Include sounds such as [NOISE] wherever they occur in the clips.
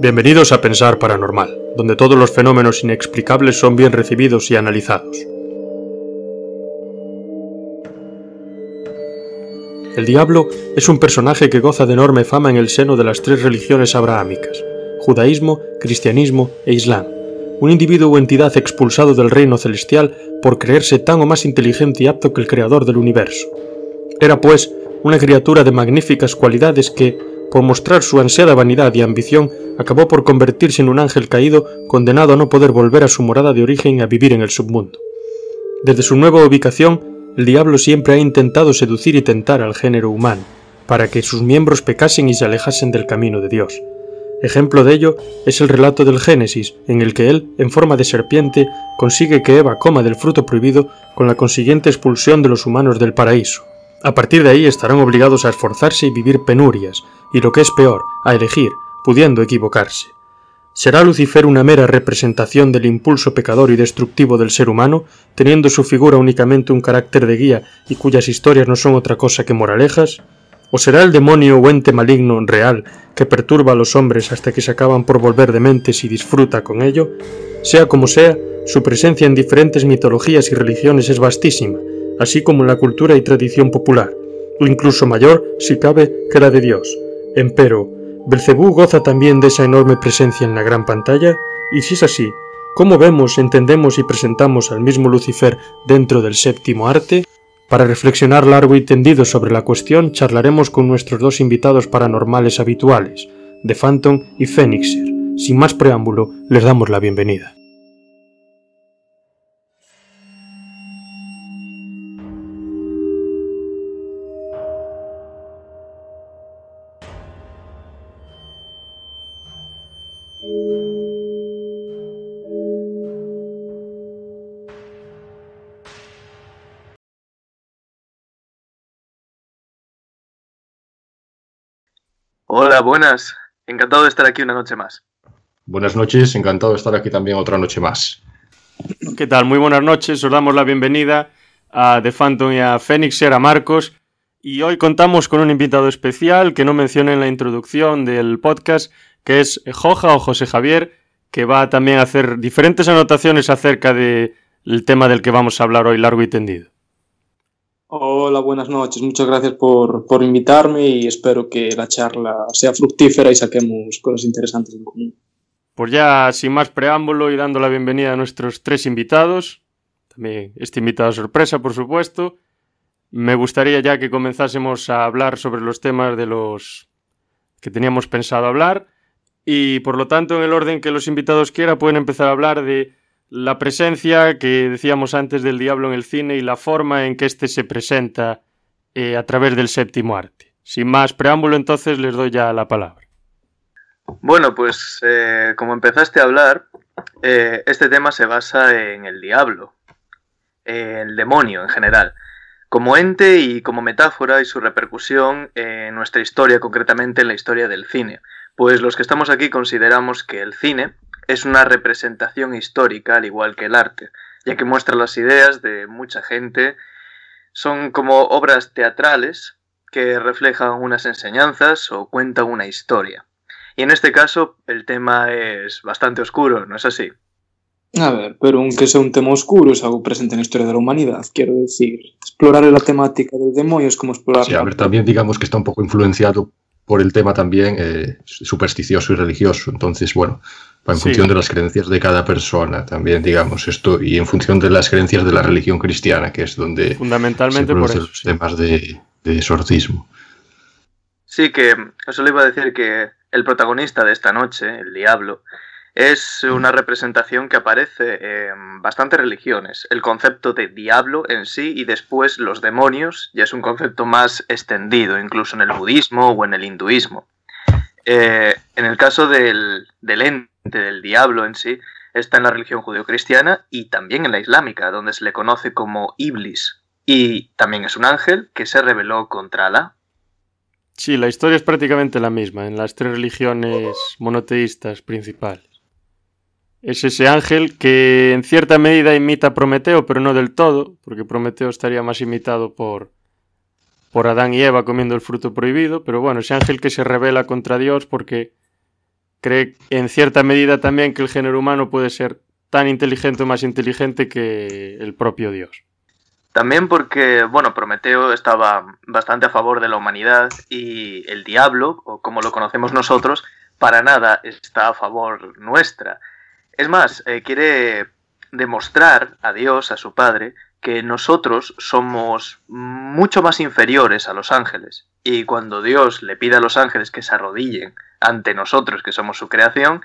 Bienvenidos a Pensar Paranormal, donde todos los fenómenos inexplicables son bien recibidos y analizados. El diablo es un personaje que goza de enorme fama en el seno de las tres religiones abrahámicas, judaísmo, cristianismo e islam, un individuo o entidad expulsado del reino celestial por creerse tan o más inteligente y apto que el creador del universo. Era, pues, una criatura de magníficas cualidades que, por mostrar su ansiada vanidad y ambición, acabó por convertirse en un ángel caído condenado a no poder volver a su morada de origen y a vivir en el submundo. Desde su nueva ubicación, el diablo siempre ha intentado seducir y tentar al género humano, para que sus miembros pecasen y se alejasen del camino de Dios. Ejemplo de ello es el relato del Génesis, en el que él, en forma de serpiente, consigue que Eva coma del fruto prohibido con la consiguiente expulsión de los humanos del paraíso. A partir de ahí estarán obligados a esforzarse y vivir penurias, y lo que es peor, a elegir, pudiendo equivocarse. ¿Será Lucifer una mera representación del impulso pecador y destructivo del ser humano, teniendo su figura únicamente un carácter de guía y cuyas historias no son otra cosa que moralejas? ¿O será el demonio o ente maligno real que perturba a los hombres hasta que se acaban por volver dementes y disfruta con ello? Sea como sea, su presencia en diferentes mitologías y religiones es vastísima, así como en la cultura y tradición popular, o incluso mayor, si cabe, que la de Dios. Empero, ¿Belcebú goza también de esa enorme presencia en la gran pantalla? Y si es así, ¿cómo vemos, entendemos y presentamos al mismo Lucifer dentro del séptimo arte? Para reflexionar largo y tendido sobre la cuestión, charlaremos con nuestros dos invitados paranormales habituales, The Phantom y Phoenixer. Sin más preámbulo, les damos la bienvenida. Hola, buenas. Encantado de estar aquí una noche más. Buenas noches, encantado de estar aquí también otra noche más. ¿Qué tal? Muy buenas noches, os damos la bienvenida a The Phantom y a Fénix, a Marcos. Y hoy contamos con un invitado especial que no mencioné en la introducción del podcast, que es Joja o José Javier, que va también a hacer diferentes anotaciones acerca del tema del que vamos a hablar hoy largo y tendido. Hola, buenas noches. Muchas gracias por, invitarme y espero que la charla sea fructífera y saquemos cosas interesantes en común. Pues ya sin más preámbulo y dando la bienvenida a nuestros tres invitados, también este invitado sorpresa, por supuesto, me gustaría ya que comenzásemos a hablar sobre los temas de los que teníamos pensado hablar y por lo tanto en el orden que los invitados quieran pueden empezar a hablar de la presencia que decíamos antes del diablo en el cine y la forma en que éste se presenta eh, a través del séptimo arte. Sin más preámbulo, entonces les doy ya la palabra. Bueno, pues eh, como empezaste a hablar, eh, este tema se basa en el diablo, el demonio en general, como ente y como metáfora y su repercusión en nuestra historia, concretamente en la historia del cine. Pues los que estamos aquí consideramos que el cine es una representación histórica al igual que el arte, ya que muestra las ideas de mucha gente, son como obras teatrales que reflejan unas enseñanzas o cuentan una historia. Y en este caso el tema es bastante oscuro, ¿no es así? A ver, pero aunque sea un tema oscuro, es algo presente en la historia de la humanidad, quiero decir. Explorar la temática del demonio es como explorar... Sí, a ver, también digamos que está un poco influenciado por el tema también eh, supersticioso y religioso. Entonces, bueno, en función de las creencias de cada persona también, digamos, esto, y en función de las creencias de la religión cristiana, que es donde fundamentalmente por eso, los temas de, de exorcismo. Sí, que eso le iba a decir que el protagonista de esta noche, el diablo, es una representación que aparece en bastantes religiones. El concepto de diablo en sí y después los demonios ya es un concepto más extendido, incluso en el budismo o en el hinduismo. Eh, en el caso del, del ente, del diablo en sí, está en la religión judeocristiana y también en la islámica, donde se le conoce como Iblis. Y también es un ángel que se rebeló contra Alá. Sí, la historia es prácticamente la misma en las tres religiones monoteístas principales. Es ese ángel que en cierta medida imita a Prometeo, pero no del todo, porque Prometeo estaría más imitado por, por Adán y Eva comiendo el fruto prohibido, pero bueno, ese ángel que se revela contra Dios porque cree en cierta medida también que el género humano puede ser tan inteligente o más inteligente que el propio Dios. También porque, bueno, Prometeo estaba bastante a favor de la humanidad y el diablo, o como lo conocemos nosotros, para nada está a favor nuestra. Es más, eh, quiere demostrar a Dios, a su Padre, que nosotros somos mucho más inferiores a los ángeles. Y cuando Dios le pide a los ángeles que se arrodillen ante nosotros, que somos su creación,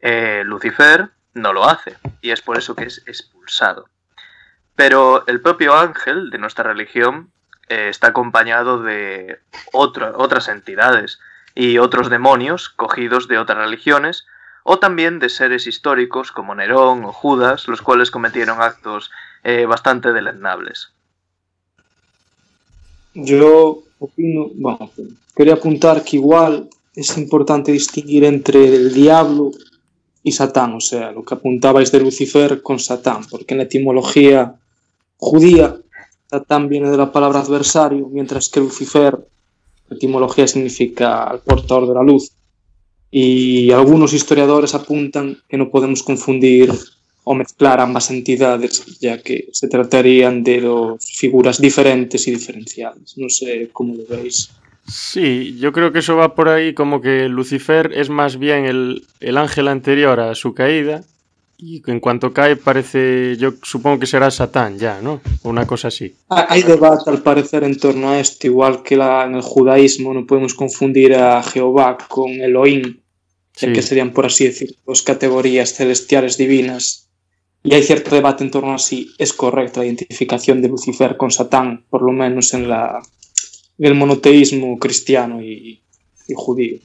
eh, Lucifer no lo hace. Y es por eso que es expulsado. Pero el propio ángel de nuestra religión eh, está acompañado de otras entidades y otros demonios cogidos de otras religiones, o también de seres históricos como Nerón o Judas, los cuales cometieron actos eh, bastante deleznables. Yo opino, bueno, quería apuntar que igual es importante distinguir entre el diablo y Satán, o sea, lo que apuntabais de Lucifer con Satán, porque en la etimología judía Satán viene de la palabra adversario, mientras que Lucifer, etimología significa el portador de la luz. Y algunos historiadores apuntan que no podemos confundir o mezclar ambas entidades, ya que se tratarían de dos figuras diferentes y diferenciadas. No sé cómo lo veis. Sí, yo creo que eso va por ahí como que Lucifer es más bien el, el ángel anterior a su caída y en cuanto cae parece, yo supongo que será Satán ya, ¿no? Una cosa así. Hay debate al parecer en torno a esto, igual que la, en el judaísmo no podemos confundir a Jehová con Elohim, sí. que serían, por así decir, dos categorías celestiales divinas y hay cierto debate en torno a si es correcta la identificación de Lucifer con Satán, por lo menos en, la, en el monoteísmo cristiano y, y judío.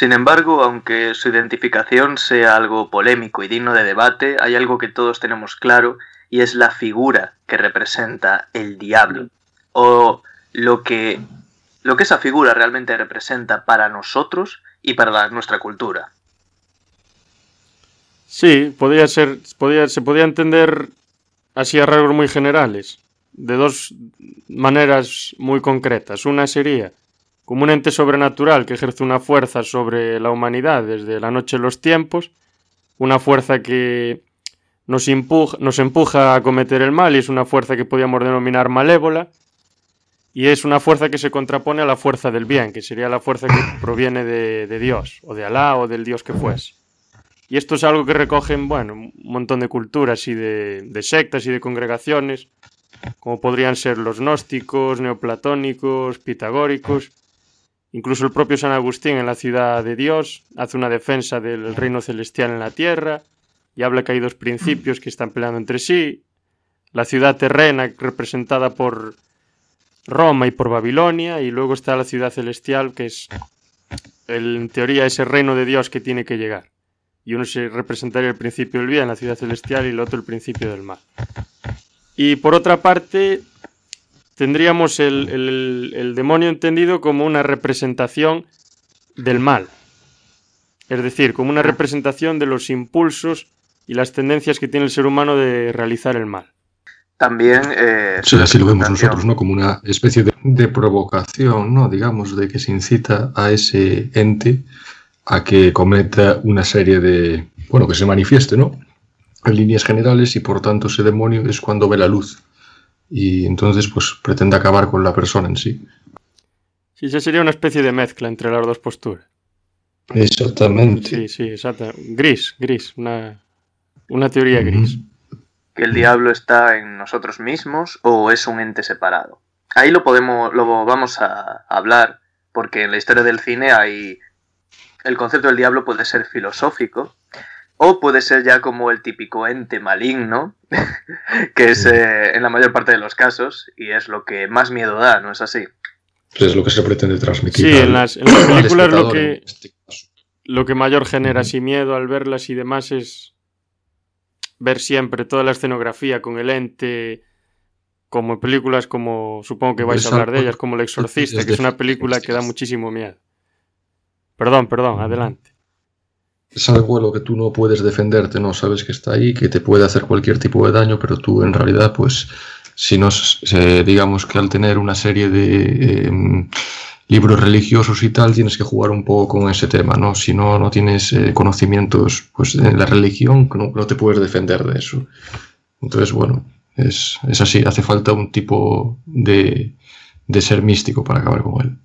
Sin embargo, aunque su identificación sea algo polémico y digno de debate, hay algo que todos tenemos claro y es la figura que representa el diablo o lo que, lo que esa figura realmente representa para nosotros y para nuestra cultura. Sí, podía ser, podía, se podía entender así a rasgos muy generales, de dos maneras muy concretas. Una sería como un ente sobrenatural que ejerce una fuerza sobre la humanidad desde la noche de los tiempos, una fuerza que nos nos empuja a cometer el mal y es una fuerza que podríamos denominar malévola, y es una fuerza que se contrapone a la fuerza del bien, que sería la fuerza que proviene de, de Dios, o de Alá, o del Dios que fuese. Y esto es algo que recogen, bueno, un montón de culturas y de sectas y de congregaciones, como podrían ser los gnósticos, neoplatónicos, pitagóricos. Incluso el propio San Agustín en la ciudad de Dios hace una defensa del reino celestial en la tierra y habla que hay dos principios que están peleando entre sí. La ciudad terrena representada por Roma y por Babilonia y luego está la ciudad celestial que es en teoría ese reino de Dios que tiene que llegar y uno se representaría el principio del bien, la ciudad celestial, y el otro el principio del mal. Y por otra parte, tendríamos el, el, el demonio entendido como una representación del mal, es decir, como una representación de los impulsos y las tendencias que tiene el ser humano de realizar el mal. También... Eh, sí, así lo vemos nosotros, ¿no? Como una especie de, de provocación, ¿no? Digamos, de que se incita a ese ente a que cometa una serie de, bueno, que se manifieste, ¿no? En líneas generales y por tanto ese demonio es cuando ve la luz y entonces pues pretende acabar con la persona en sí. Sí, esa sería una especie de mezcla entre las dos posturas. Exactamente. Sí, sí, exacto. Gris, gris, una, una teoría gris. Mm -hmm. Que el diablo está en nosotros mismos o es un ente separado. Ahí lo podemos, lo vamos a hablar porque en la historia del cine hay el concepto del diablo puede ser filosófico o puede ser ya como el típico ente maligno, [LAUGHS] que es eh, en la mayor parte de los casos y es lo que más miedo da, ¿no es así? Es lo que se pretende transmitir. Sí, en las, en las películas lo que, lo que mayor genera así miedo al verlas y demás es ver siempre toda la escenografía con el ente como películas como, supongo que vais a hablar de ellas, como El Exorcista, que es una película que da muchísimo miedo. Perdón, perdón, adelante. Es algo a lo que tú no puedes defenderte, ¿no? Sabes que está ahí, que te puede hacer cualquier tipo de daño, pero tú en realidad, pues, si no, digamos que al tener una serie de em, libros religiosos y tal, tienes que jugar un poco con ese tema, ¿no? Si no, no tienes eh, conocimientos, pues, de la religión, no, no te puedes defender de eso. Entonces, bueno, es, así, hace falta un tipo de, ser místico para acabar con él.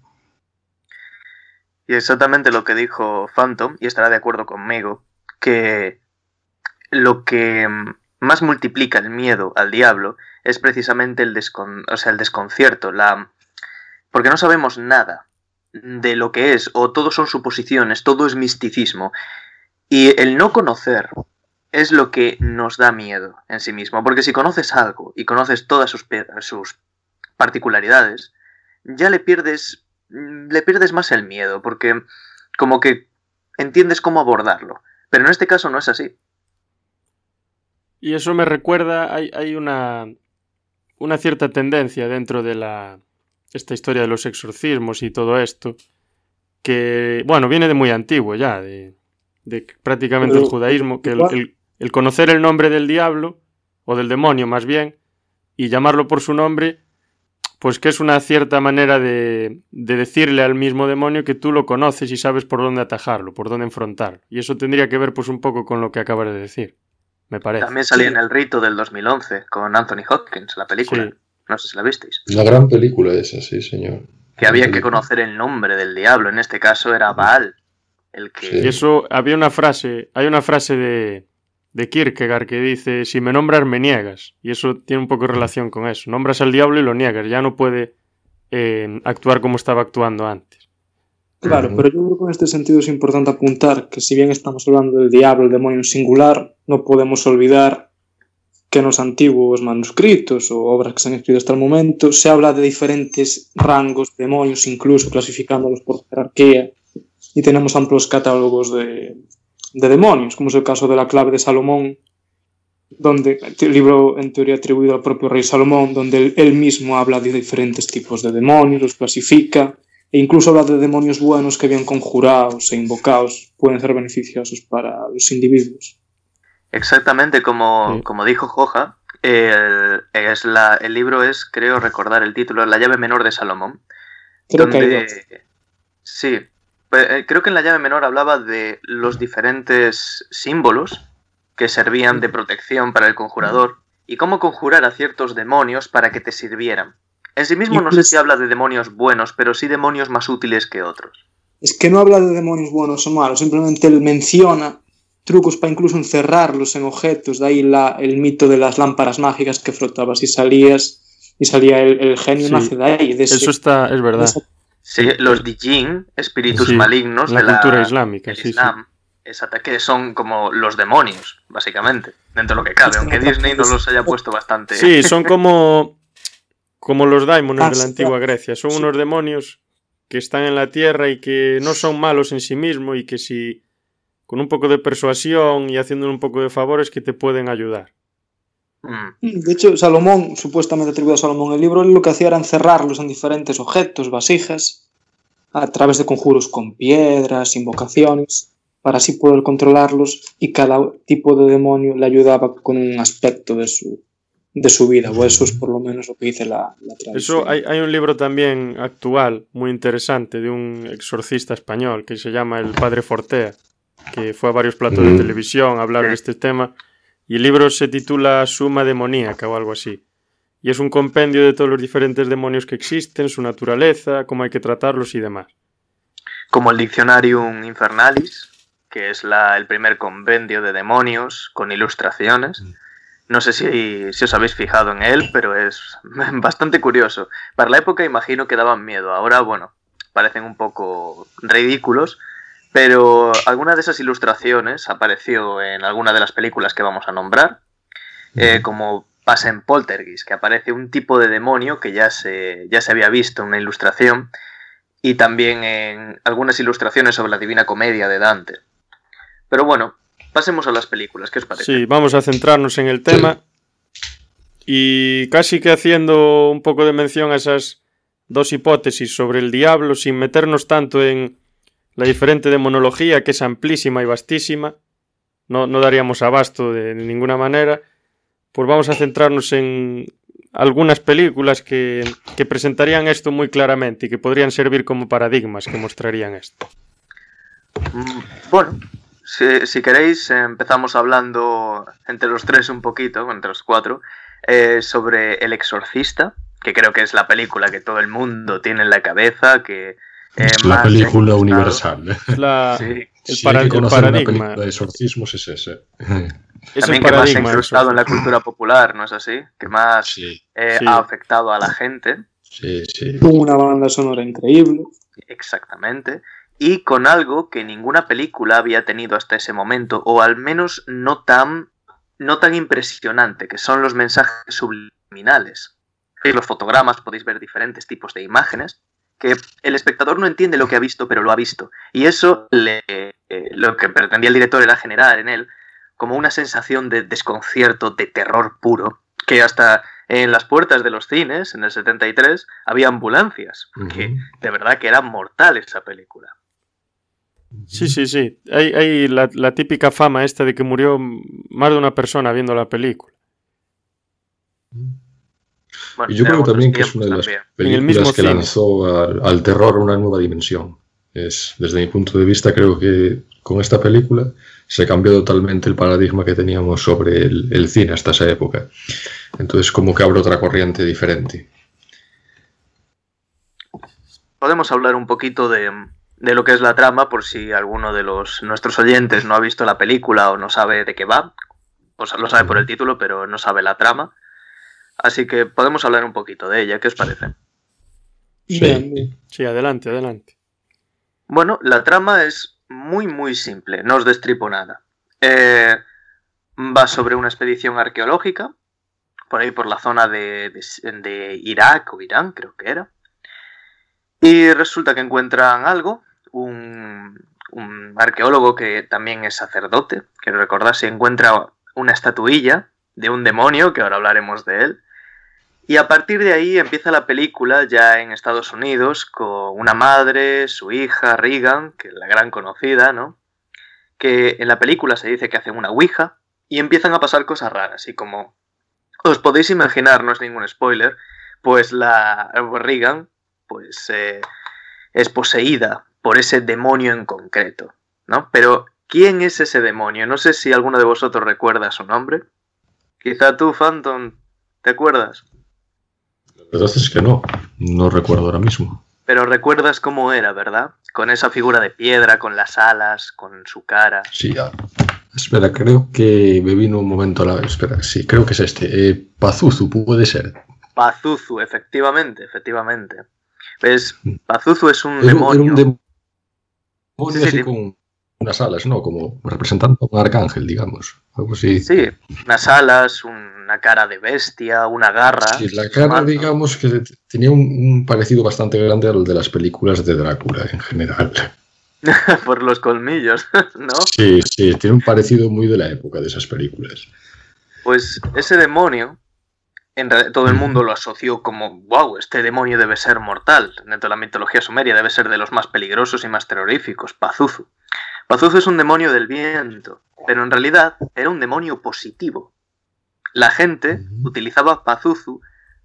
Y exactamente lo que dijo Phantom, y estará de acuerdo conmigo, que lo que más multiplica el miedo al diablo es precisamente el, o sea, el desconcierto, la... porque no sabemos nada de lo que es, o todo son suposiciones, todo es misticismo. Y el no conocer es lo que nos da miedo en sí mismo. Porque si conoces algo y conoces todas sus, sus particularidades, ya le pierdes, le pierdes más el miedo, porque como que entiendes cómo abordarlo. Pero en este caso no es así. Y eso me recuerda, hay, hay una, una cierta tendencia dentro de la, esta historia de los exorcismos y todo esto, que, bueno, viene de muy antiguo ya, de, de prácticamente el judaísmo, que el, el conocer el nombre del diablo, o del demonio más bien, y llamarlo por su nombre, pues que es una cierta manera de, decirle al mismo demonio que tú lo conoces y sabes por dónde atajarlo, por dónde enfrentarlo. Y eso tendría que ver pues un poco con lo que acabas de decir, me parece. También salía en El Rito del 2011 con Anthony Hopkins, la película. No sé si la visteis. Una gran película esa, sí, señor. Que había que conocer el nombre del diablo, en este caso era Baal. El que... Y eso, había una frase, hay una frase de, de Kierkegaard que dice, si me nombras me niegas. Y eso tiene un poco de relación con eso. Nombras al diablo y lo niegas, ya no puede eh, actuar como estaba actuando antes. Claro, pero yo creo que en este sentido es importante apuntar que si bien estamos hablando del diablo, el demonio en singular, no podemos olvidar que en los antiguos manuscritos o obras que se han escrito hasta el momento se habla de diferentes rangos de demonios, incluso clasificándolos por jerarquía, y tenemos amplios catálogos de, de demonios, como es el caso de la clave de Salomón, donde el libro en teoría atribuido al propio rey Salomón, donde él, mismo habla de diferentes tipos de demonios, los clasifica, e incluso habla de demonios buenos que bien conjurados e invocados pueden ser beneficiosos para los individuos. Exactamente, como, como dijo Joja, el, es la, el libro es, creo recordar el título, La llave menor de Salomón. Creo que Sí, creo que en la llave menor hablaba de los diferentes símbolos que servían de protección para el conjurador y cómo conjurar a ciertos demonios para que te sirvieran. En sí mismo no sé si habla de demonios buenos, pero sí demonios más útiles que otros. Es que no habla de demonios buenos o malos, simplemente él menciona trucos para incluso encerrarlos en objetos, de ahí la, el mito de las lámparas mágicas que frotabas y salías y salía el, genio, nace de ahí. Eso está, es verdad. Sí, los Dijin, espíritus malignos la de la cultura islámica, sí, Islam, que son como los demonios, básicamente, dentro de lo que cabe, aunque Disney nos los haya puesto bastante. Sí, son como, como los daimones de la antigua Grecia, son unos demonios que están en la tierra y que no son malos en sí mismos y que si con un poco de persuasión y haciendo un poco de favores que te pueden ayudar. Mm. De hecho, Salomón, supuestamente atribuido a Salomón el libro, lo que hacía era encerrarlos en diferentes objetos, vasijas, a través de conjuros con piedras, invocaciones, para así poder controlarlos y cada tipo de demonio le ayudaba con un aspecto de su, de su vida, o eso es por lo menos lo que dice la, la tradición. Eso hay, hay, un libro también actual, muy interesante, de un exorcista español que se llama El Padre Fortea, que fue a varios platos de mm. televisión a hablar de este tema y el libro se titula Suma demoníaca o algo así. Y es un compendio de todos los diferentes demonios que existen, su naturaleza, cómo hay que tratarlos y demás. Como el Dictionarium Infernalis, que es la, el primer compendio de demonios con ilustraciones. Mm. No sé si, si, os habéis fijado en él, pero es [LAUGHS] bastante curioso. Para la época imagino que daban miedo. Ahora, bueno, parecen un poco ridículos, pero alguna de esas ilustraciones apareció en alguna de las películas que vamos a nombrar, eh, como pasa en Poltergeist, que aparece un tipo de demonio que ya se, ya se había visto en una ilustración, y también en algunas ilustraciones sobre la Divina Comedia de Dante. Pero bueno, pasemos a las películas, ¿qué os parece? Sí, vamos a centrarnos en el tema. Y casi que haciendo un poco de mención a esas dos hipótesis sobre el diablo, sin meternos tanto en la diferente demonología, que es amplísima y vastísima, no, no daríamos abasto de ninguna manera, pues vamos a centrarnos en algunas películas que, que presentarían esto muy claramente y que podrían servir como paradigmas que mostrarían esto. Mm, Bueno, si, queréis, empezamos hablando entre los tres un poquito, entre los cuatro, eh, sobre El Exorcista, que creo que es la película que todo el mundo tiene en la cabeza, que... eh, Es la película universal. Es la- Sí, el, Si para- hay que el conocer una paradigma. película de exorcismos es ese. Es también el que más se ha paradigma. incrustado en la cultura popular, ¿no es así? Que más Sí, eh, Sí. ha afectado a la gente. sí, sí. Tuvo una banda sonora increíble. Exactamente. Y con algo que ninguna película había tenido hasta ese momento, o al menos no tan, no tan impresionante, que son los mensajes subliminales. En los fotogramas podéis ver diferentes tipos de imágenes que el espectador no entiende lo que ha visto, pero lo ha visto. Y eso le- eh, lo que pretendía el director era generar en él como una sensación de desconcierto, de terror puro, que hasta en las puertas de los cines, en el 73, había ambulancias, que Ujú. de verdad que era mortal esa película. Sí, sí, sí. Hay, hay la, la típica fama esta de que murió más de una persona viendo la película. Bueno, Y yo creo también que es una de las películas que cine. lanzó al, al terror una nueva dimensión. Es, desde mi punto de vista, creo que con esta película se cambió totalmente el paradigma que teníamos sobre el, el cine hasta esa época. Entonces, como que abre otra corriente diferente. Podemos hablar un poquito de, de lo que es la trama, por si alguno de los nuestros oyentes no ha visto la película o no sabe de qué va. O sea, lo sabe por el título, pero no sabe la trama. Así que podemos hablar un poquito de ella. ¿Qué os parece? Sí. Bien, bien. Sí, adelante, adelante. Bueno, la trama es muy, muy simple, no os destripo nada. Eh, va sobre una expedición arqueológica, por ahí por la zona de, de- de Irak o Irán, creo que era. Y resulta que encuentran algo, un, un arqueólogo que también es sacerdote, quiero recordar, se encuentra una estatuilla de un demonio, que ahora hablaremos de él. Y a partir de ahí empieza la película ya en Estados Unidos con una madre, su hija, Regan, que es la gran conocida, ¿no? Que en la película se dice que hacen una ouija y empiezan a pasar cosas raras. Y como os podéis imaginar, no es ningún spoiler, pues la Regan pues, eh, es poseída por ese demonio en concreto, ¿no? Pero, ¿quién es ese demonio? No sé si alguno de vosotros recuerda su nombre. Quizá tú, Phantom, ¿te acuerdas? La verdad es que no, no recuerdo ahora mismo. Pero recuerdas cómo era, ¿verdad? Con esa figura de piedra, con las alas, con su cara. Sí, ya. Espera, creo que me vino un momento a la... Espera, sí, creo que es este. Eh, Pazuzu puede ser. Pazuzu, efectivamente, efectivamente. ¿Ves? Pazuzu es un Era, un- era demonio. un demonio Sí, sí, así sí. con unas alas, ¿no? Como representando a un arcángel, digamos. Algo así. Sí, unas alas, una cara de bestia, una garra. Sí, la cara, Mano. digamos, que tenía un, un parecido bastante grande al de las películas de Drácula en general. [LAUGHS] Por los colmillos, [LAUGHS] ¿no? Sí, sí, tiene un parecido muy de la época de esas películas. Pues ese demonio, en realidad todo el mundo lo asoció como, wow, este demonio debe ser mortal. Dentro de la mitología sumeria debe ser de los más peligrosos y más terroríficos, Pazuzu. Pazuzu es un demonio del viento, pero en realidad era un demonio positivo. La gente utilizaba Pazuzu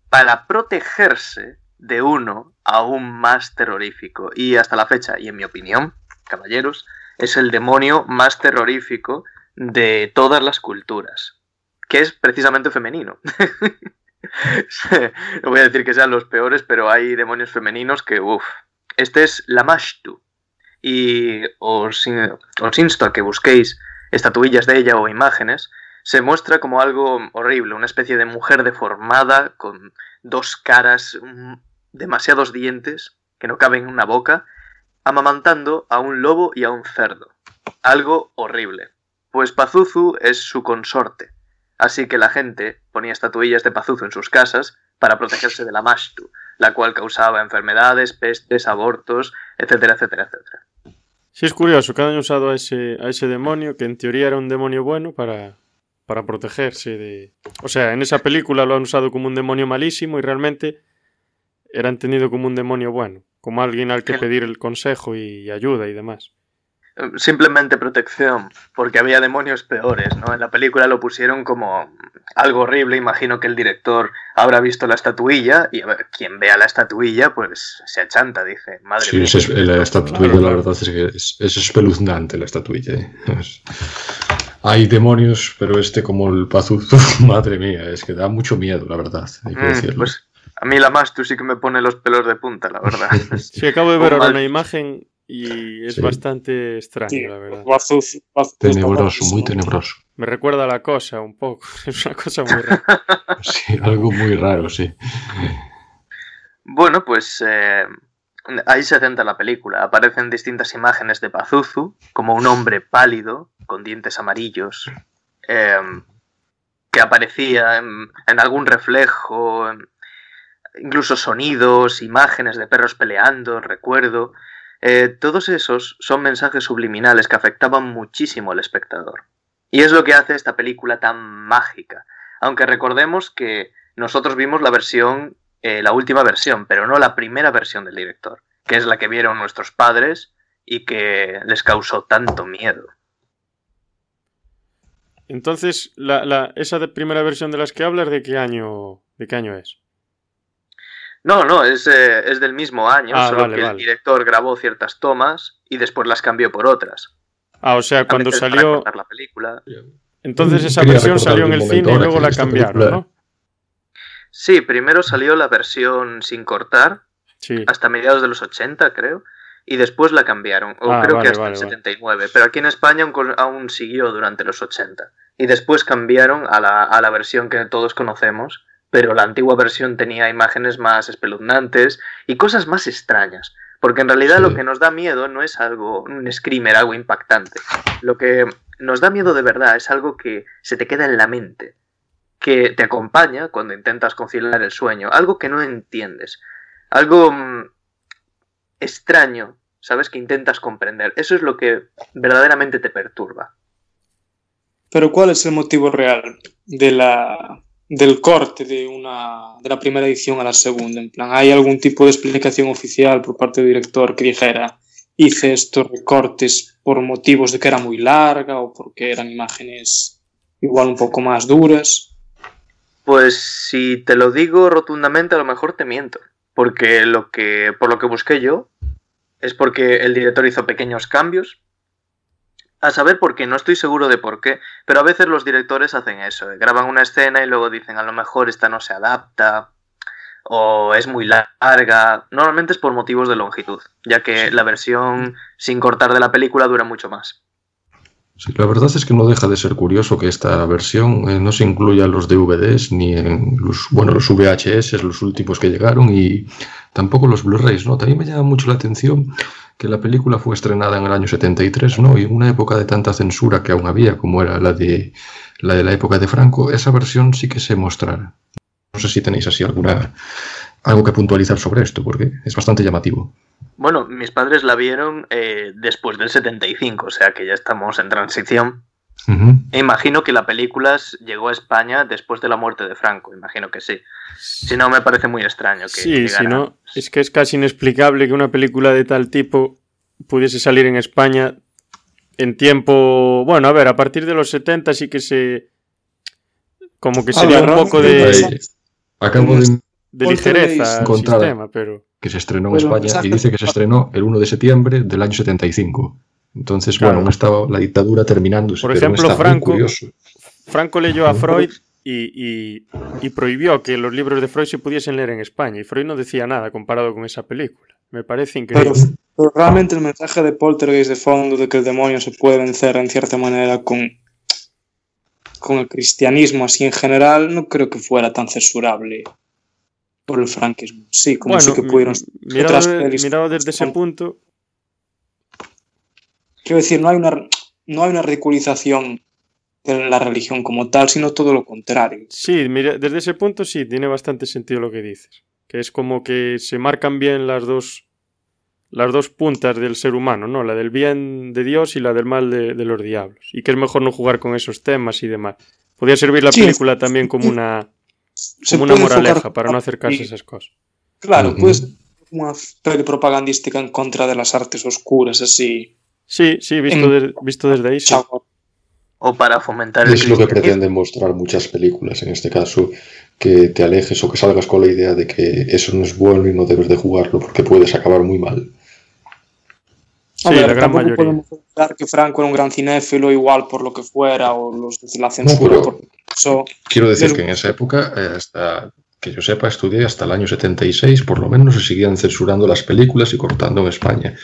para protegerse de uno aún más terrorífico. Y hasta la fecha, y en mi opinión, caballeros, es el demonio más terrorífico de todas las culturas, que es precisamente femenino. [LAUGHS] no voy a decir que sean los peores, pero hay demonios femeninos que, uff. Este es Lamashtu. Y os, in- os insto a que busquéis estatuillas de ella o imágenes. Se muestra como algo horrible, una especie de mujer deformada con dos caras, mm, demasiados dientes que no caben en una boca, amamantando a un lobo y a un cerdo. Algo horrible. Pues Pazuzu es su consorte. Así que la gente ponía estatuillas de Pazuzu en sus casas para protegerse de la Mashtu, la cual causaba enfermedades, pestes, abortos, etcétera, etcétera, etcétera. Sí, es curioso que hayan usado a ese, a ese demonio, que en teoría era un demonio bueno, para, para protegerse de... O sea, en esa película lo han usado como un demonio malísimo y realmente era entendido como un demonio bueno, como alguien al que pedir el consejo y ayuda y demás. Simplemente protección, porque había demonios peores, ¿no? En la película lo pusieron como algo horrible, imagino que el director habrá visto la estatuilla y a ver, quien vea la estatuilla pues se achanta, dice, madre sí, mía. la estatuilla la verdad es que es, espeluznante la estatuilla. ¿eh? Hay demonios, pero este como el Pazuzu, [LAUGHS] madre mía, es que da mucho miedo, la verdad, hay que mm, decirlo. Pues a mí la más tú sí que me pone los pelos de punta, la verdad. [LAUGHS] sí, acabo de ver ahora una imagen y es bastante extraño, la verdad. tenebroso, muy tenebroso. Me recuerda a la cosa un poco. [LAUGHS] Es una cosa muy rara. [LAUGHS] sí, algo muy raro, sí. Bueno, pues eh, ahí se centra la película. Aparecen distintas imágenes de Pazuzu, como un hombre pálido, con dientes amarillos, em, que aparecía en, en algún reflejo, incluso sonidos, imágenes de perros peleando, recuerdo. Eh, todos esos son mensajes subliminales que afectaban muchísimo al espectador. Y es lo que hace esta película tan mágica. Aunque recordemos que nosotros vimos la versión, eh, la última versión, pero no la primera versión del director, que es la que vieron nuestros padres y que les causó tanto miedo. Entonces, la, esa primera versión de las que hablas, ¿de qué año, de qué año es? No, no, es, eh, es del mismo año, ah, solo que el director grabó ciertas tomas y después las cambió por otras. Ah, o sea, cuando salió. La película. Entonces esa versión salió en el cine y luego la cambiaron, ¿no? Sí, primero salió la versión sin cortar, hasta mediados de los 80, creo, y después la cambiaron, o ah, creo que hasta el 79, pero aquí en España aún, aún, siguió durante los 80, y después cambiaron a la, a la versión que todos conocemos, pero la antigua versión tenía imágenes más espeluznantes y cosas más extrañas. Porque en realidad lo que nos da miedo no es algo, un screamer, algo impactante. Lo que nos da miedo de verdad es algo que se te queda en la mente, que te acompaña cuando intentas conciliar el sueño, algo que no entiendes, algo mm, extraño, ¿sabes? Que intentas comprender. Eso es lo que verdaderamente te perturba. Pero ¿cuál es el motivo real de la del corte de, una, de la primera edición a la segunda? En plan, ¿hay algún tipo de explicación oficial por parte del director que dijera hice estos recortes por motivos de que era muy larga o porque eran imágenes igual un poco más duras? Pues si te lo digo rotundamente, a lo mejor te miento. Porque lo que, por lo que busqué yo, es porque el director hizo pequeños cambios a saber por qué, no estoy seguro de por qué, pero a veces los directores hacen eso, eh, graban una escena y luego dicen a lo mejor esta no se adapta o es muy larga. Normalmente es por motivos de longitud, ya que la versión sin cortar de la película dura mucho más. Sí, la verdad es que no deja de ser curioso que esta versión eh, no se incluya en los DVDs ni en los, bueno, los VHS, los últimos que llegaron, y tampoco los Blu-rays, ¿no? También me llama mucho la atención que la película fue estrenada en el año 73, ¿no? Y en una época de tanta censura que aún había, como era la de la, de la época de Franco, esa versión sí que se mostrara. No sé si tenéis así alguna algo que puntualizar sobre esto, porque es bastante llamativo. Bueno, mis padres la vieron eh, después del 75, o sea que ya estamos en transición. E imagino que la película llegó a España después de la muerte de Franco, imagino que sí. Si no, me parece muy extraño que. Sí, si no, es que es casi inexplicable que una película de tal tipo pudiese salir en España en tiempo. Bueno, a ver, a partir de los 70 sí que se. Como que sería un poco de. Acabo de. De ligereza el sistema, pero. Que se estrenó en España y dice que se estrenó el 1 de septiembre del año 75. Entonces, bueno, no estaba la dictadura terminando. Por ejemplo, Franco, Franco leyó a Freud y, prohibió que los libros de Freud se pudiesen leer en España. Y Freud no decía nada comparado con esa película. Me parece increíble. Pero, realmente el mensaje de Poltergeist de fondo de que el demonio se puede vencer en cierta manera con, con el cristianismo así en general, no creo que fuera tan censurable por el franquismo. Sí, como bueno, que pudieron. Mirado, desde ese punto, Quiero decir, no hay una, no hay una ridiculización de la religión como tal, sino todo lo contrario. Sí, mira, desde ese punto sí, tiene bastante sentido lo que dices. Que es como que se marcan bien las dos, las dos puntas del ser humano, ¿no? La del bien de Dios y la del mal de, de los diablos. Y que es mejor no jugar con esos temas y demás. Podría servir la Sí. película también como una, como una enfocar- moraleja para no acercarse a esas cosas. Claro, pues una peli propagandística en contra de las artes oscuras, así. Sí, sí, visto, En- de- visto desde ahí, sí. O para fomentar el Es lo que pretenden mostrar muchas películas, en este caso, que te alejes o que salgas con la idea de que eso no es bueno y no debes de jugarlo porque puedes acabar muy mal. Sí, A ver, la gran mayoría. podemos pensar que Franco era un gran cinéfilo igual por lo que fuera, o los de la censura. pero- por eso, Quiero decir Pero- que en esa época, eh, hasta que yo sepa, estudié hasta el año 76, por lo menos se seguían censurando las películas y cortando en España,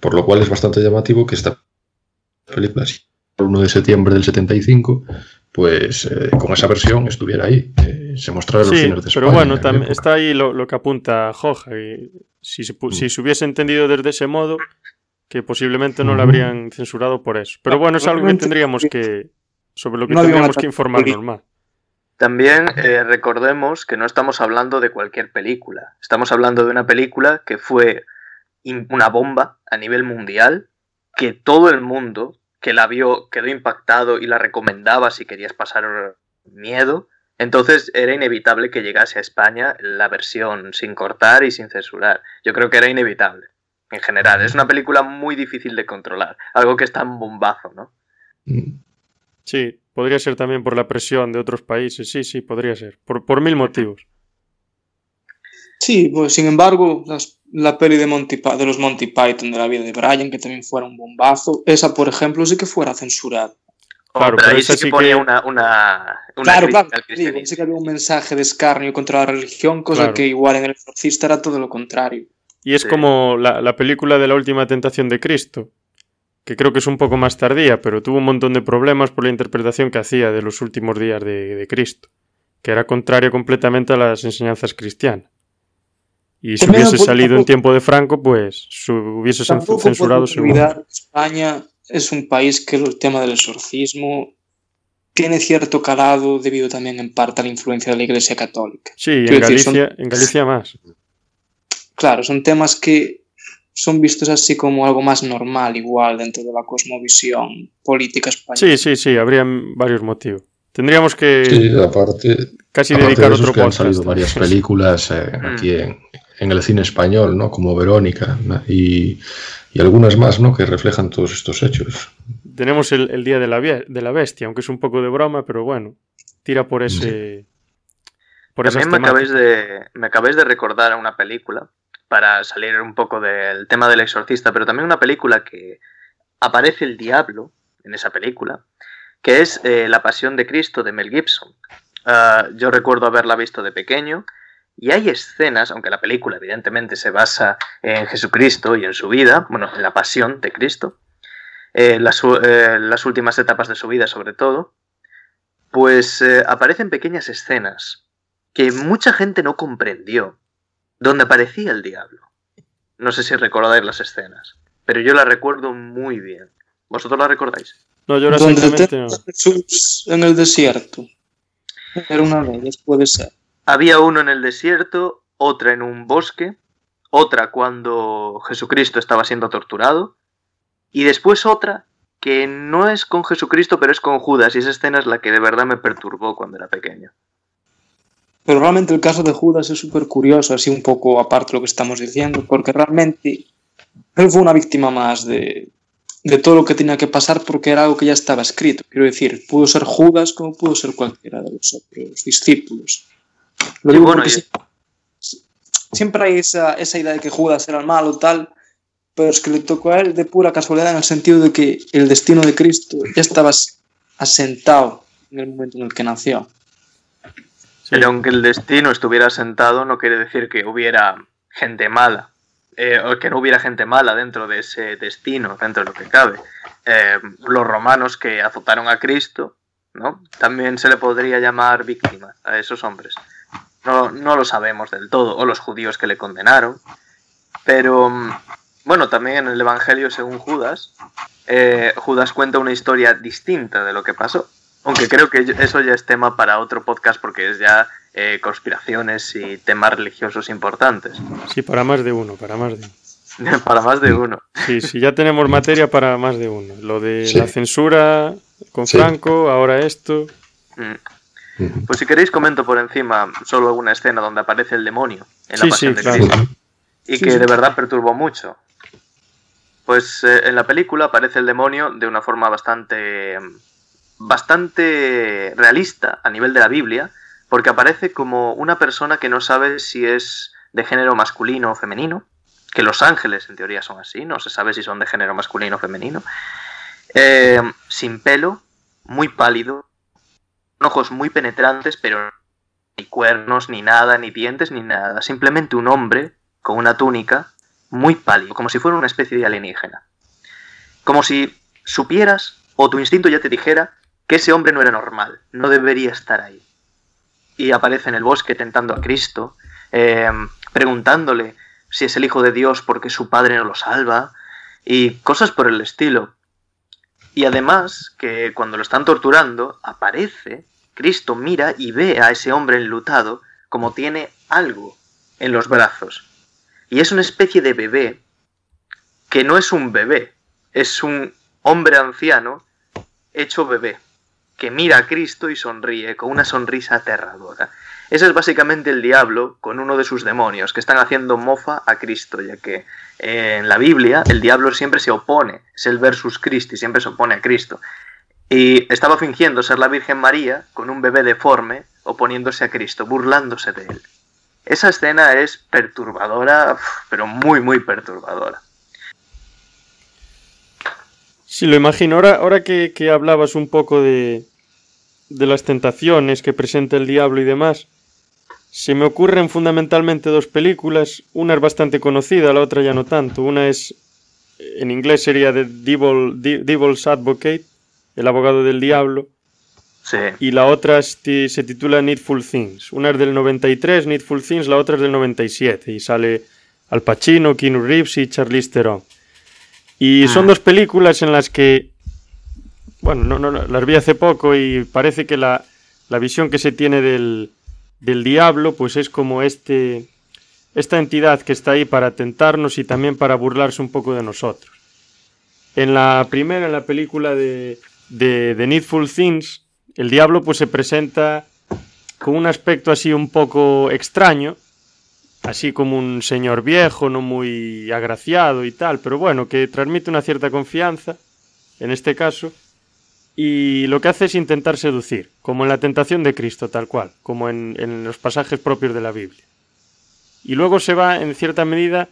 por lo cual es bastante llamativo que esta película, el 1 de septiembre del 75, pues eh, con esa versión estuviera ahí, eh, se mostrara en los Sí, cines de España. pero bueno, está ahí lo, lo que apunta Joja. y si, se, Mm. si se hubiese entendido desde ese modo, que posiblemente no lo Ujú. habrían censurado por eso. Pero bueno, es algo que tendríamos que. sobre lo que No tendríamos que informarnos más. También eh, recordemos que no estamos hablando de cualquier película. Estamos hablando de una película que fue una bomba a nivel mundial, que todo el mundo que la vio quedó impactado y la recomendaba si querías pasar miedo. Entonces era inevitable que llegase a España la versión sin cortar y sin censurar. Yo creo que era inevitable. En general, es una película muy difícil de controlar. Algo que es tan bombazo, ¿no? Mm. Sí, podría ser también por la presión de otros países. Sí, sí, podría ser. Por, por mil motivos. sí, pues sin embargo, las- la peli de, Monty, de los Monty Python de la vida de Brian, que también fuera un bombazo, esa, por ejemplo, sí que fuera censurada. Claro, pero pero ahí esa sí que sí ponía que- una, una, una claro, claro, digo, sí que había un mensaje de escarnio contra la religión, cosa Claro. que igual en El Exorcista era todo lo contrario. Y es Sí. como la, la película de la última tentación de Cristo, que creo que es un poco más tardía, pero tuvo un montón de problemas por la interpretación que hacía de los últimos días de, de Cristo, que era contraria completamente a las enseñanzas cristianas. Y si hubiese salido en tiempo de Franco, pues su- hubiese censurado que España es un país que el tema del exorcismo tiene cierto calado debido también en parte a la influencia de la Iglesia Católica. Sí, en decir, Galicia, en Galicia más. Claro, son temas que son vistos así como algo más normal igual dentro de la cosmovisión política española. Sí, sí, sí, habría varios motivos. Tendríamos que Sí, aparte, casi aparte dedicar de otro que han salido varias [LAUGHS] películas eh, Mm. aquí en, en el cine español, ¿no? Como Verónica ¿no? y, y algunas más, ¿no? Que reflejan todos estos hechos. Tenemos el, el Día de la, de la Bestia, aunque es un poco de broma, pero bueno, tira por ese. Por esas También me acabáis, de, me acabáis de recordar a una película, para salir un poco del tema del exorcista, pero también una película que aparece el diablo en esa película, que es eh, La Pasión de Cristo de Mel Gibson. Ah, yo recuerdo haberla visto de pequeño y hay escenas, aunque la película evidentemente se basa en Jesucristo y en su vida, bueno, en la pasión de Cristo, eh, eh, las últimas etapas de su vida sobre todo, pues eh, aparecen pequeñas escenas que mucha gente no comprendió, donde aparecía el diablo. No sé si recordáis las escenas, pero yo las recuerdo muy bien. ¿Vosotros las recordáis? No, yo exactamente no. en el desierto. Era una de ellas, puede ser. Había uno en el desierto, otra en un bosque, otra cuando Jesucristo estaba siendo torturado, y después otra que no es con Jesucristo, pero es con Judas, y esa escena es la que de verdad me perturbó cuando era pequeño. Pero realmente el caso de Judas es súper curioso, así un poco aparte de lo que estamos diciendo, porque realmente él fue una víctima más de, de todo lo que tenía que pasar porque era algo que ya estaba escrito. Quiero decir, pudo ser Judas como pudo ser cualquiera de los otros discípulos. Lo digo bueno, porque sí- siempre hay esa, esa idea de que Judas era el malo tal, pero es que le tocó a él de pura casualidad en el sentido de que el destino de Cristo ya estaba as- asentado en el momento en el que nació. Sí. Aunque el destino estuviera sentado, no quiere decir que hubiera gente mala. eh, o que no hubiera gente mala dentro de ese destino, dentro de lo que cabe. Eh, los romanos que azotaron a Cristo, ¿no? También se le podría llamar víctima a esos hombres. No, no lo sabemos del todo. O los judíos que le condenaron. Pero, mm, bueno, también en el Evangelio, según Judas, eh, Judas cuenta una historia distinta de lo que pasó. Aunque creo que eso ya es tema para otro podcast porque es ya eh, conspiraciones y temas religiosos importantes. Sí, para más de uno, para más de uno. [LAUGHS] para más de uno. Sí, sí, ya tenemos materia para más de uno. Lo de la censura con Franco, ahora esto. Mm. Pues si queréis comento por encima solo alguna escena donde aparece el demonio en la pasión de Cristo y que de verdad perturbó mucho. Pues eh, en la película aparece el demonio de una forma bastante bastante realista a nivel de la Biblia, porque aparece como una persona que no sabe si es de género masculino o femenino, que los ángeles en teoría son así, no se sabe si son de género masculino o femenino, eh, sin pelo, muy pálido, ojos muy penetrantes, pero ni cuernos, ni nada, ni dientes, ni nada, simplemente un hombre con una túnica muy pálido, como si fuera una especie de alienígena. Como si supieras o tu instinto ya te dijera que ese hombre no era normal, no debería estar ahí. Y aparece en el bosque tentando a Cristo, eh, preguntándole si es el Hijo de Dios porque su padre no lo salva, y cosas por el estilo. Y además que cuando lo están torturando, aparece, Cristo mira y ve a ese hombre enlutado como tiene algo en los brazos. Y es una especie de bebé que no es un bebé, es un hombre anciano hecho bebé que mira a Cristo y sonríe con una sonrisa aterradora. Ese es básicamente el diablo con uno de sus demonios, que están haciendo mofa a Cristo, ya que en la Biblia el diablo siempre se opone, es el versus Christi, siempre se opone a Cristo. Y estaba fingiendo ser la Virgen María con un bebé deforme, oponiéndose a Cristo, burlándose de él. Esa escena es perturbadora, pero muy, muy perturbadora. Sí, lo imagino. Ahora, ahora que, hablabas un poco de, de las tentaciones que presenta el diablo y demás, se me ocurren fundamentalmente dos películas. Una es bastante conocida, la otra ya no tanto. Una es, en inglés sería The Devil, Devil's Advocate, el abogado del diablo. Sí. Y la otra se titula Needful Things. Una es del 93, Needful Things, la otra es del 97. Y sale Al Pacino, Keanu Reeves y Charlize Theron. Y son ah. dos películas en las que, bueno, no, no, las vi hace poco y parece que la, la visión que se tiene del, del, diablo, pues es como este, esta entidad que está ahí para tentarnos y también para burlarse un poco de nosotros. En la primera, en la película de, de, de Needful Things, el diablo pues se presenta con un aspecto así un poco extraño, así como un señor viejo, no muy agraciado y tal, pero bueno, que transmite una cierta confianza, en este caso, y lo que hace es intentar seducir, como en la tentación de Cristo, tal cual, como en, los pasajes propios de la Biblia. Y luego se va, en cierta medida,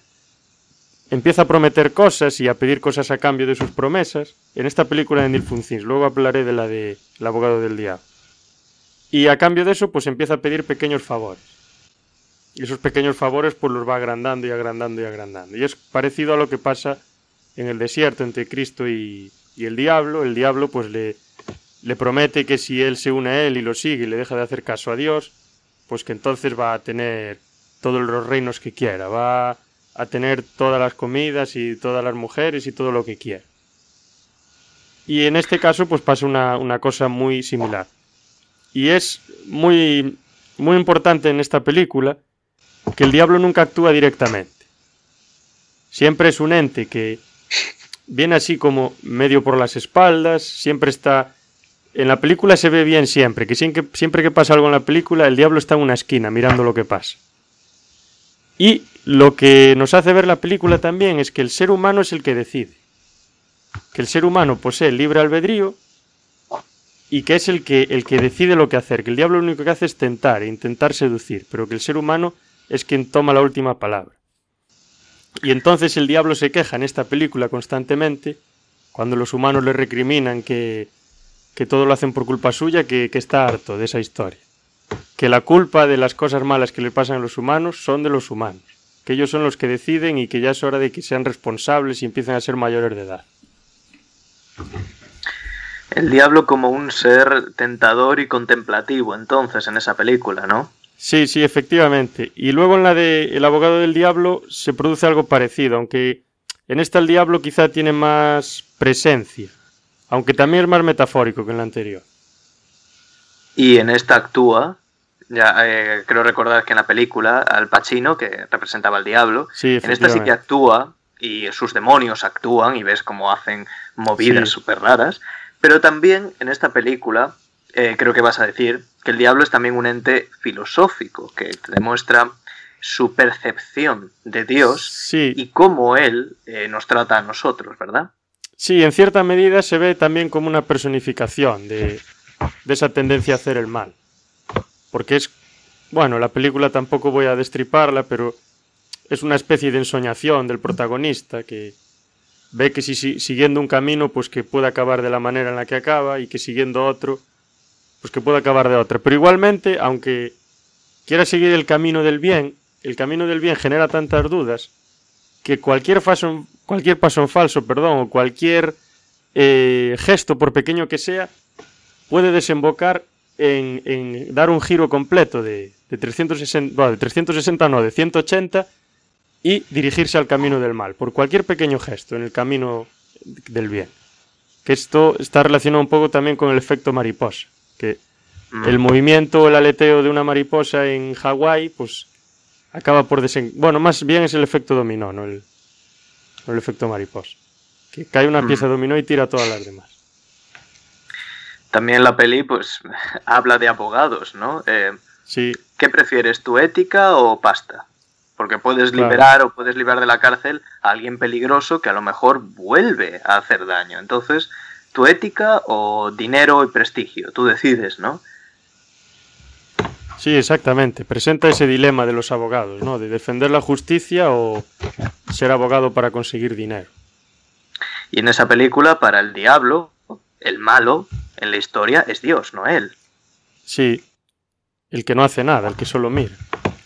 empieza a prometer cosas y a pedir cosas a cambio de sus promesas, en esta película de Neil Funcins, luego hablaré de la de El abogado del diablo. Y a cambio de eso, pues empieza a pedir pequeños favores. Y esos pequeños favores pues los va agrandando y agrandando y agrandando. Y es parecido a lo que pasa en el desierto entre Cristo y, el diablo. El diablo pues le, le promete que si él se une a él y lo sigue y le deja de hacer caso a Dios, pues que entonces va a tener todos los reinos que quiera, va a tener todas las comidas y todas las mujeres y todo lo que quiera. Y en este caso pues pasa una, una cosa muy similar. Y es muy, muy importante en esta película que el diablo nunca actúa directamente. Siempre es un ente que viene así como medio por las espaldas, siempre está... En la película se ve bien siempre, que siempre, que pasa algo en la película, el diablo está en una esquina mirando lo que pasa. Y lo que nos hace ver la película también es que el ser humano es el que decide. Que el ser humano posee libre albedrío y que es el que, el que decide lo que hacer. Que el diablo lo único que hace es tentar e intentar seducir, pero que el ser humano es quien toma la última palabra. Y entonces el diablo se queja en esta película constantemente, cuando los humanos le recriminan que, que todo lo hacen por culpa suya, que, que está harto de esa historia. Que la culpa de las cosas malas que le pasan a los humanos son de los humanos, que ellos son los que deciden y que ya es hora de que sean responsables y empiecen a ser mayores de edad. El diablo como un ser tentador y contemplativo entonces en esa película, ¿no? Sí, sí, efectivamente. Y luego en la de El abogado del diablo se produce algo parecido, aunque en esta el diablo quizá tiene más presencia, aunque también es más metafórico que en la anterior. Y en esta actúa, ya eh, creo recordar que en la película Al Pacino, que representaba al diablo, en esta sí que actúa y sus demonios actúan y ves cómo hacen movidas súper raras. Pero también en esta película eh, creo que vas a decir que el diablo es también un ente filosófico que te demuestra su percepción de Dios y cómo Él eh, nos trata a nosotros, ¿verdad? Sí, en cierta medida se ve también como una personificación de, de esa tendencia a hacer el mal. Porque es, bueno, la película tampoco voy a destriparla, pero es una especie de ensoñación del protagonista que ve que si, siguiendo un camino, pues que puede acabar de la manera en la que acaba y que siguiendo otro, pues que puede acabar de otra. Pero igualmente, aunque quiera seguir el camino del bien, el camino del bien genera tantas dudas que cualquier paso, en falso, perdón, o cualquier eh, gesto, por pequeño que sea, puede desembocar en, dar un giro completo de, de 360, bueno, de 360 no, de 180 y dirigirse al camino del mal, por cualquier pequeño gesto en el camino del bien. Que esto está relacionado un poco también con el efecto mariposa, que mm. el movimiento o el aleteo de una mariposa en Hawái, pues acaba por desen... Bueno, más bien es el efecto dominó, no el, el efecto mariposa. Que cae una mm. pieza dominó y tira todas las demás. También la peli, pues, [LAUGHS] habla de abogados, ¿no? Eh, sí. ¿Qué prefieres, tu ética o pasta? Porque puedes liberar o puedes liberar de la cárcel a alguien peligroso que a lo mejor vuelve a hacer daño. Entonces, tu ética o dinero y prestigio, tú decides, ¿no? Sí, exactamente. Presenta ese dilema de los abogados, ¿no? De defender la justicia o ser abogado para conseguir dinero. Y en esa película, para el diablo, el malo en la historia es Dios, no él. Sí, el que no hace nada, el que solo mira.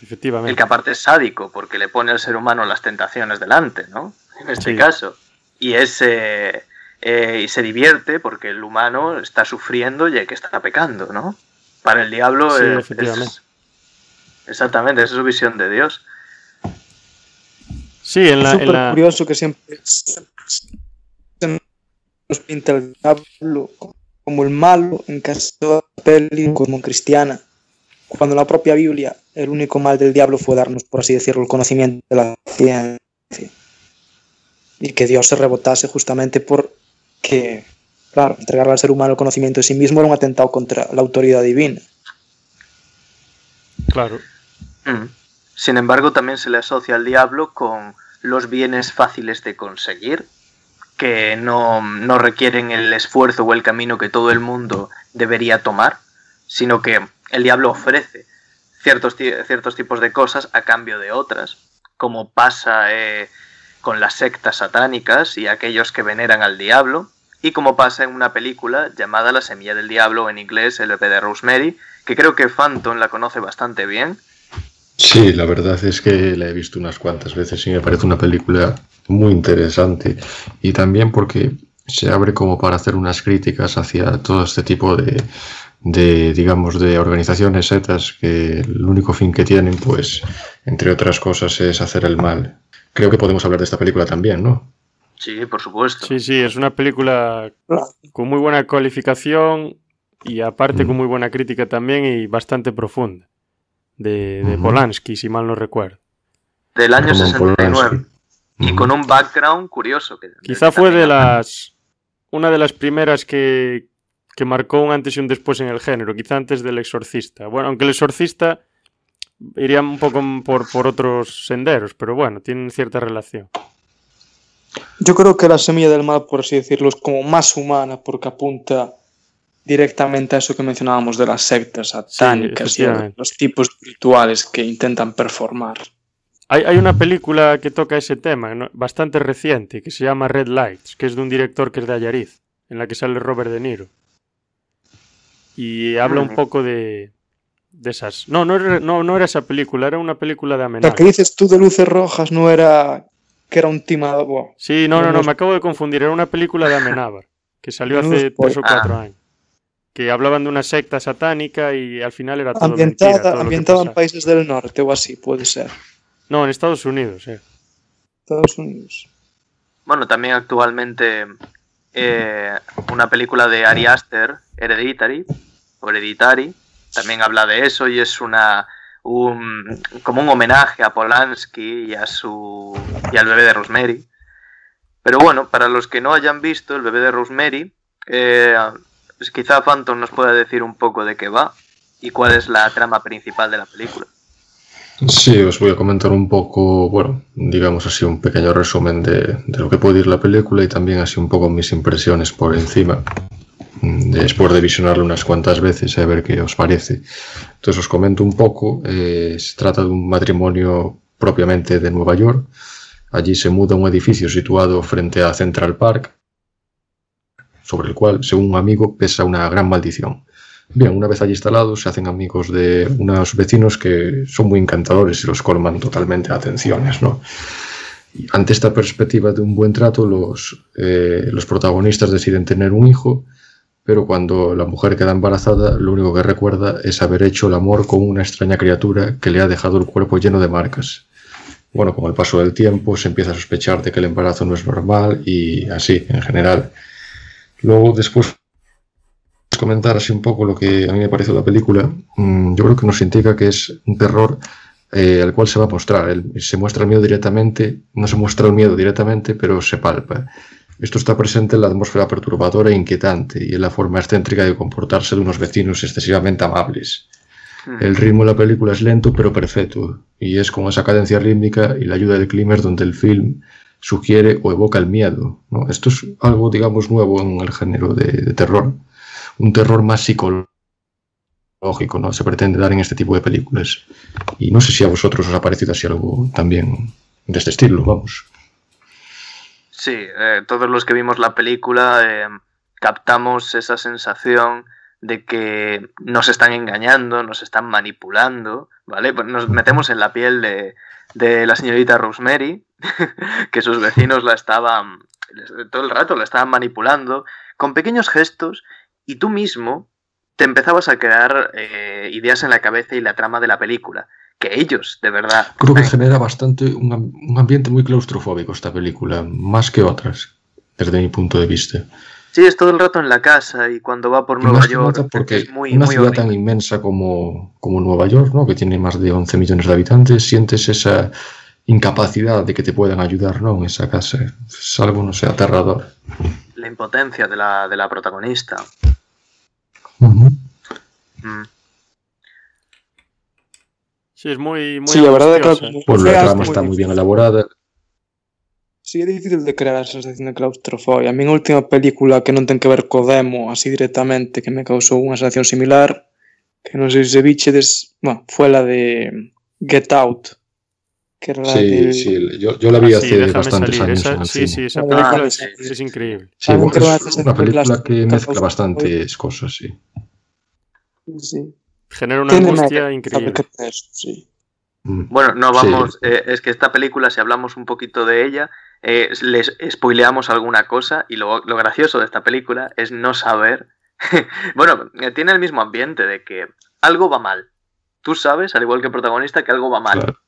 Efectivamente. El que aparte es sádico, porque le pone al ser humano las tentaciones delante, ¿no? En este caso. Y ese eh, y se divierte porque el humano está sufriendo y el que está pecando, ¿no? Para el diablo es, exactamente, esa es su visión de Dios. Sí, en la. Es súper curioso que siempre nos pinta el diablo como el malo en caso de peli como cristiana cuando la propia Biblia, el único mal del diablo fue darnos, por así decirlo, el conocimiento de la ciencia. Y que Dios se rebotase justamente porque, claro, entregarle al ser humano el conocimiento de sí mismo era un atentado contra la autoridad divina. Claro. Mm. Sin embargo, también se le asocia al diablo con los bienes fáciles de conseguir, que no, no requieren el esfuerzo o el camino que todo el mundo debería tomar, sino que el diablo ofrece ciertos, ciertos tipos de cosas a cambio de otras, como pasa eh, con las sectas satánicas y aquellos que veneran al diablo, y como pasa en una película llamada La Semilla del Diablo, en inglés El bebé de Rosemary, que creo que Phantom la conoce bastante bien. Sí, la verdad es que la he visto unas cuantas veces y me parece una película muy interesante. Y también porque se abre como para hacer unas críticas hacia todo este tipo de, de, digamos, de organizaciones setas que el único fin que tienen, pues, entre otras cosas, es hacer el mal. Creo que podemos hablar de esta película también, ¿no? Sí, por supuesto. Sí, sí, es una película con muy buena cualificación y aparte con muy buena crítica también y bastante profunda. De, de Polanski, si mal no recuerdo. Del año 69. Y con un background curioso. Que Quizá fue de las... Una de las primeras que, que marcó un antes y un después en el género, quizá antes del Exorcista. Bueno, aunque el Exorcista iría un poco por, por otros senderos, pero bueno, tienen cierta relación. Yo creo que la semilla del mal, por así decirlo, es como más humana porque apunta directamente a eso que mencionábamos de las sectas satánicas y los tipos espirituales que intentan performar. Hay, hay, una película que toca ese tema, bastante reciente, que se llama Red Lights, que es de un director que es de Ayariz, en la que sale Robert De Niro y habla un poco de, de esas. No, no, no, no era esa película, era una película de amenaza. La que dices tú de luces rojas no era que era un timador. Sí, no, no, no, me acabo de confundir. Era una película de Amenábar que salió [LAUGHS] hace tres o cuatro años. Que hablaban de una secta satánica y al final era todo ambientada, mentira, ambientada en países del norte o así, puede ser. No, en Estados Unidos, eh. Estados Unidos. Bueno, también actualmente eh, una película de Ari Aster, Hereditary, Hereditary, también habla de eso y es una un, como un homenaje a Polanski y a su y al bebé de Rosemary. Pero bueno, para los que no hayan visto El bebé de Rosemary, eh, pues quizá Phantom nos pueda decir un poco de qué va y cuál es la trama principal de la película. Sí, os voy a comentar un poco, bueno, digamos así, un pequeño resumen de, de lo que puede ir la película y también así un poco mis impresiones por encima, después de visionarlo unas cuantas veces, a ver qué os parece. Entonces os comento un poco, eh, se trata de un matrimonio propiamente de Nueva York. Allí se muda un edificio situado frente a Central Park, sobre el cual, según un amigo, pesa una gran maldición. Bien, una vez allí instalados, se hacen amigos de unos vecinos que son muy encantadores y los colman totalmente de atenciones, ¿no? Ante esta perspectiva de un buen trato, los, eh, los protagonistas deciden tener un hijo, pero cuando la mujer queda embarazada, lo único que recuerda es haber hecho el amor con una extraña criatura que le ha dejado el cuerpo lleno de marcas. Bueno, con el paso del tiempo se empieza a sospechar de que el embarazo no es normal y así, en general. Luego, después comentar así un poco lo que a mí me parece la película, mm, yo creo que nos indica que es un terror eh, al cual se va a mostrar. Se muestra el miedo directamente, no se muestra el miedo directamente, pero se palpa. Esto está presente en la atmósfera perturbadora e inquietante y en la forma excéntrica de comportarse de unos vecinos excesivamente amables. El ritmo de la película es lento pero perfecto y es con esa cadencia rítmica y la ayuda del clima donde el film sugiere o evoca el miedo. ¿no? Esto es algo, digamos, nuevo en el género de, de terror un terror más psicológico, ¿no? Se pretende dar en este tipo de películas. Y no sé si a vosotros os ha parecido así algo también de este estilo, vamos. Sí, eh, todos los que vimos la película eh, captamos esa sensación de que nos están engañando, nos están manipulando, ¿vale? Pues nos metemos en la piel de, de la señorita Rosemary, [LAUGHS] que sus vecinos la estaban, todo el rato la estaban manipulando, con pequeños gestos y tú mismo te empezabas a crear eh, ideas en la cabeza y la trama de la película. Que ellos, de verdad. Creo que genera bastante un, un, ambiente muy claustrofóbico esta película, más que otras, desde mi punto de vista. Sí, es todo el rato en la casa y cuando va por Nueva York. Porque es muy, una muy ciudad horrible. tan inmensa como, como Nueva York, ¿no? que tiene más de 11 millones de habitantes, sientes esa incapacidad de que te puedan ayudar ¿no? en esa casa. Es algo, no sé, aterrador. La impotencia de la, de la protagonista. Uh -huh. mm. Sí, es muy, muy Sí, la verdad es que pues la trama está muy bien elaborada. Sí, é difícil de crear a sensación de claustrofobia. A min a última película que non ten que ver co demo así directamente que me causou unha sensación similar que non sei se vichedes, bueno, foi la de Get Out que era Sí, del... sí, yo, yo la vi Ah, hace sí, bastantes salir. años Esa- en el sí, cine. sí, esa película es, sí. es increíble. Sí, bueno, es una película que mezcla bastantes cosas, sí. Sí. Genera una Tiene angustia increíble. sí. Mm. Bueno, no Sí. vamos. eh, es que esta película, si hablamos un poquito de ella, eh, les spoileamos alguna cosa y lo, lo gracioso de esta película es no saber. [LAUGHS] bueno, eh, tiene el mismo ambiente de que algo va mal. Tú sabes, al igual que el protagonista, que algo va mal. Claro.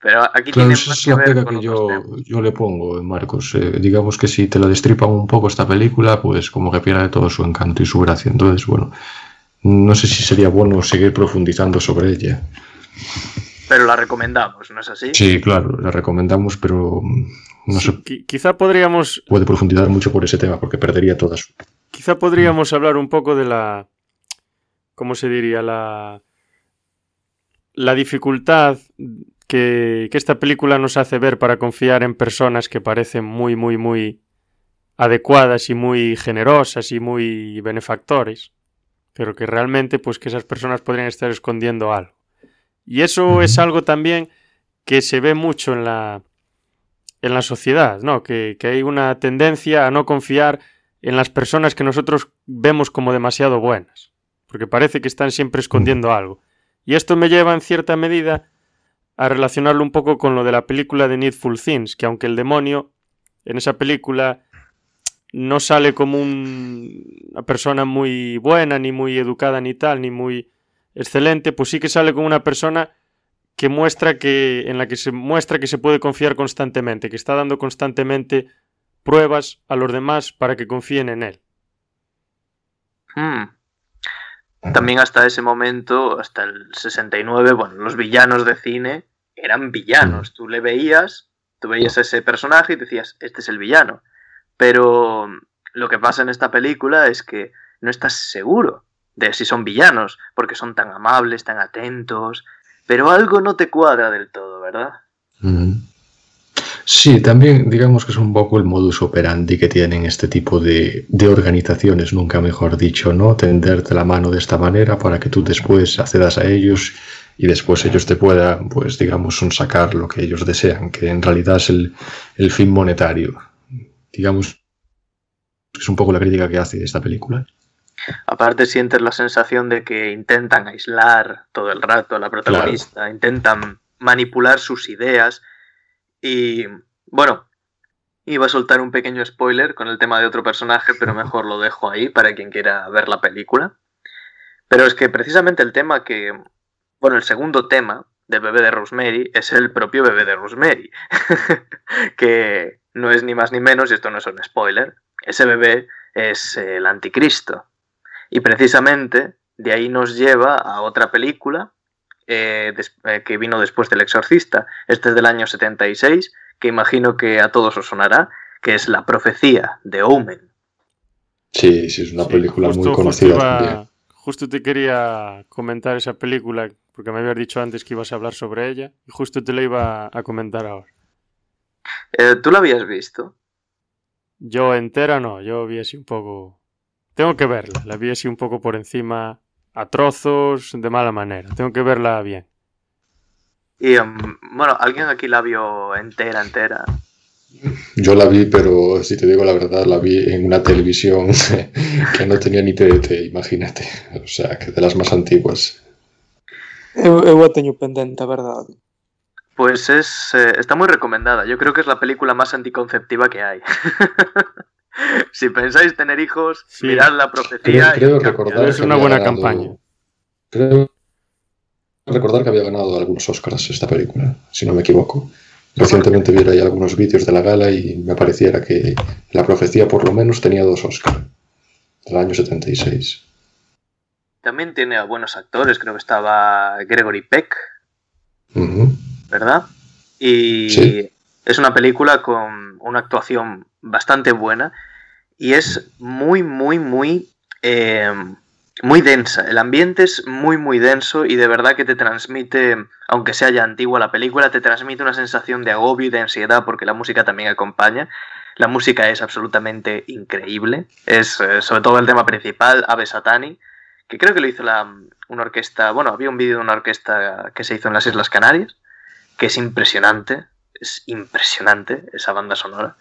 Pero aquí Claro, tiene esa más es que la ver con que yo, yo le pongo, Marcos. Eh, digamos que si te la destripan un poco esta película, pues como que pierde todo su encanto y su gracia. Entonces, bueno, no sé si sería bueno seguir profundizando sobre ella. Pero la recomendamos, ¿no es así? Sí, claro, la recomendamos, pero mm, no Sí, qui- quizá podríamos, puede profundizar mucho por ese tema porque perdería toda su... quizá podríamos hablar un poco de la, ¿cómo se diría? La, la dificultad que, que esta película nos hace ver para confiar en personas que parecen muy, muy, muy adecuadas y muy generosas y muy benefactores, pero que realmente, pues que esas personas podrían estar escondiendo algo. Y eso es algo también que se ve mucho en la, en la sociedad, ¿no? Que, que hay una tendencia a no confiar en las personas que nosotros vemos como demasiado buenas, porque parece que están siempre escondiendo algo. Y esto me lleva en cierta medida a relacionarlo un poco con lo de la película de Needful Things, que aunque el demonio en esa película no sale como un- una persona muy buena, ni muy educada, ni tal, ni muy excelente, pues sí que sale como una persona que muestra que, en la que se muestra que se puede confiar constantemente, que está dando constantemente pruebas a los demás para que confíen en él. Hmm. También hasta ese momento, hasta el 69, bueno, los villanos de cine eran villanos. Tú le veías, tú veías a ese personaje y decías, este es el villano. Pero lo que pasa en esta película es que no estás seguro de si son villanos, porque son tan amables, tan atentos, pero algo no te cuadra del todo, ¿verdad? Sí, también digamos que es un poco el modus operandi que tienen este tipo de, organizaciones, nunca mejor dicho, ¿no? Tenderte la mano de esta manera para que tú después accedas a ellos y después ellos te puedan, pues digamos, sacar lo que ellos desean, que en realidad es el fin monetario. Digamos, es un poco la crítica que hace esta película. Aparte sientes la sensación de que intentan aislar todo el rato a la protagonista, claro. intentan manipular sus ideas y bueno, iba a soltar un pequeño spoiler con el tema de otro personaje, pero mejor lo dejo ahí para quien quiera ver la película. Pero es que precisamente el tema que, bueno, el segundo tema del bebé de Rosemary es el propio bebé de Rosemary, [LAUGHS] que no es ni más ni menos, y esto no es un spoiler, ese bebé es el anticristo. Y precisamente de ahí nos lleva a otra película eh, eh, que vino después del Exorcista. Este es del año 76, que imagino que a todos os sonará, que es La Profecía de Omen. Sí, sí, es una película justo, muy conocida justo iba. Justo te quería comentar esa película, porque me habías dicho antes que ibas a hablar sobre ella, y justo te la iba a comentar ahora. Eh, ¿Tú la habías visto? Yo entera no, yo vi así un poco... Tengo que verla, la vi así un poco por encima, a trozos, de mala manera. Tengo que verla bien. Y, um, bueno, ¿alguien aquí la vio entera, entera? Yo la vi, pero si te digo la verdad, la vi en una televisión [LAUGHS] que no tenía ni TDT, imagínate. O sea, que de las más antiguas. Eu, eu a teño pendente, a verdade. Pues es, eh, está muy recomendada. Yo creo que es la película más anticonceptiva que hay. [LAUGHS] si pensáis tener hijos, Sí. mirad la profecía. Creo, creo y recordar Es que una había buena ganado- campaña. Creo recordar que había ganado algunos Oscars esta película, si no me equivoco. Recientemente vi ahí algunos vídeos de la gala y me pareciera que la profecía por lo menos tenía dos Oscars del año 76. También tiene a buenos actores. Creo que estaba Gregory Peck. ¿Verdad? Y Sí. es una película con una actuación bastante buena y es muy, muy, muy, eh, muy densa. El ambiente es muy, muy denso y de verdad que te transmite, aunque sea ya antigua la película, te transmite una sensación de agobio y de ansiedad porque la música también acompaña. La música es absolutamente increíble. Es eh, sobre todo el tema principal, Ave Satani, que creo que lo hizo la, una orquesta, bueno, había un vídeo de una orquesta que se hizo en las Islas Canarias, que es impresionante, es impresionante esa banda sonora.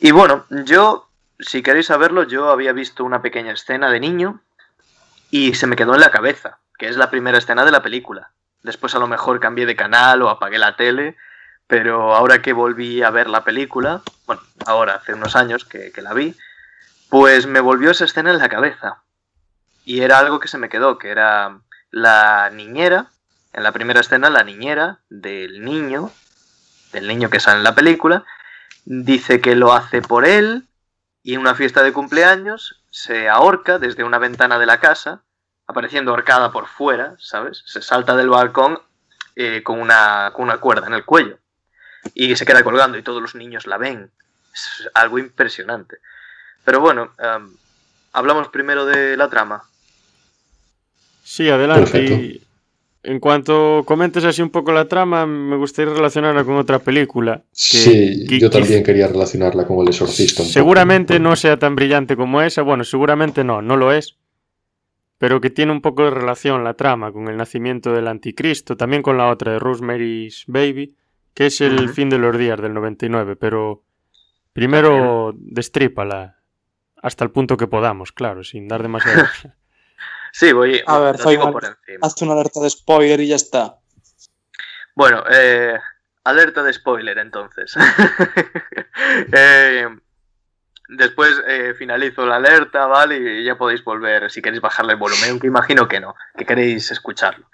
Y bueno, yo, si queréis saberlo, yo había visto una pequeña escena de niño y se me quedó en la cabeza, que es la primera escena de la película. Después a lo mejor cambié de canal o apagué la tele, pero ahora que volví a ver la película, bueno, ahora hace unos años que, que la vi, pues me volvió esa escena en la cabeza. Y era algo que se me quedó, que era la niñera, en la primera escena, la niñera del niño, del niño que sale en la película, dice que lo hace por él y en una fiesta de cumpleaños se ahorca desde una ventana de la casa, apareciendo ahorcada por fuera, ¿sabes? Se salta del balcón eh, con, una, con una cuerda en el cuello y se queda colgando y todos los niños la ven. Es algo impresionante. Pero bueno, em, hablamos primero de la trama. Sí, adelante. En cuanto comentes así un poco la trama, me gustaría relacionarla con otra película. que- Sí, que- yo que también quería relacionarla con el exorcista. poco. Seguramente no sea tan brillante como esa, bueno, seguramente no, no lo es, pero que tiene un poco de relación la trama con el nacimiento del anticristo, también con la otra de Rosemary's Baby, que es el fin de los días del 99, pero primero destrípala hasta el punto que podamos, claro, sin dar demasiado... [LAUGHS] Sí, voy A ver, por encima. Hazte una alerta de spoiler y ya está. Bueno, eh, alerta de spoiler entonces. [LAUGHS] Eh, después eh, finalizo la alerta, ¿vale? Y ya podéis volver si queréis bajarle el volumen, aunque imagino que no, que queréis escucharlo.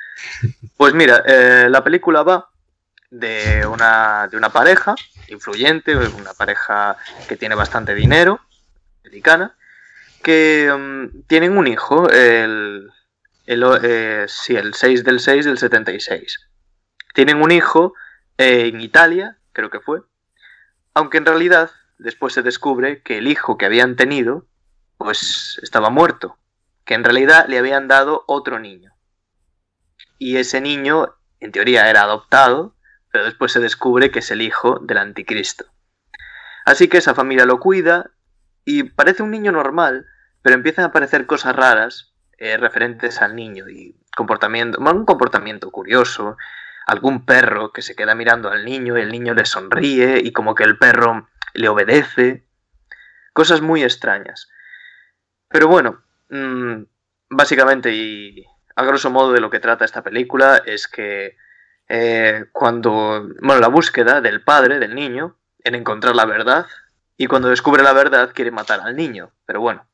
Pues mira, eh, la película va de una, de una pareja influyente, una pareja que tiene bastante dinero, americana, que mm, tienen un hijo, el, el, eh, sí, el 6 del 6 del 76 tienen un hijo eh, en Italia, creo que fue, aunque en realidad después se descubre que el hijo que habían tenido, pues estaba muerto, que en realidad le habían dado otro niño. Y ese niño, en teoría, era adoptado, pero después se descubre que es el hijo del anticristo. Así que esa familia lo cuida y parece un niño normal, pero empiezan a aparecer cosas raras eh, referentes al niño y comportamiento, un comportamiento curioso, algún perro que se queda mirando al niño y el niño le sonríe y como que el perro le obedece, cosas muy extrañas. Pero bueno, mmm, básicamente y a grosso modo de lo que trata esta película es que eh, cuando, bueno, la búsqueda del padre, del niño, en encontrar la verdad, y cuando descubre la verdad quiere matar al niño, pero bueno,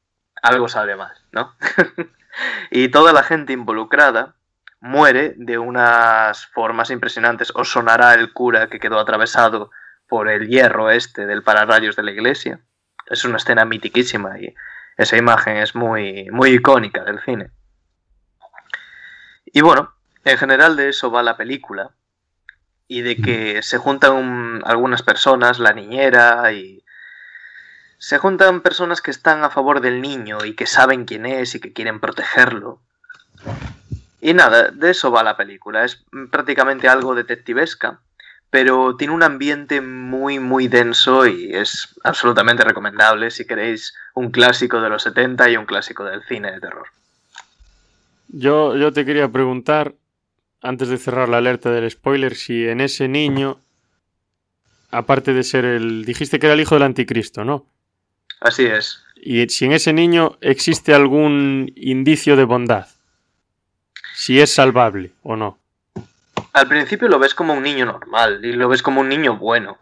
algo sale mal, ¿no? [LAUGHS] y toda la gente involucrada muere de unas formas impresionantes. Os sonará el cura que quedó atravesado por el hierro este del pararrayos de la iglesia. Es una escena mitiquísima y esa imagen es muy, muy icónica del cine. Y bueno, en general de eso va la película y de que se juntan algunas personas, la niñera y se juntan personas que están a favor del niño y que saben quién es y que quieren protegerlo. Y nada, de eso va la película. Es prácticamente algo detectivesca, pero tiene un ambiente muy, muy denso y es absolutamente recomendable si queréis un clásico de los 70 y un clásico del cine de terror. Yo, yo te quería preguntar, antes de cerrar la alerta del spoiler, si en ese niño, aparte de ser el... Dijiste que era el hijo del anticristo, ¿no? Así es. Y si en ese niño existe algún indicio de bondad, si es salvable o no. Al principio lo ves como un niño normal y lo ves como un niño bueno.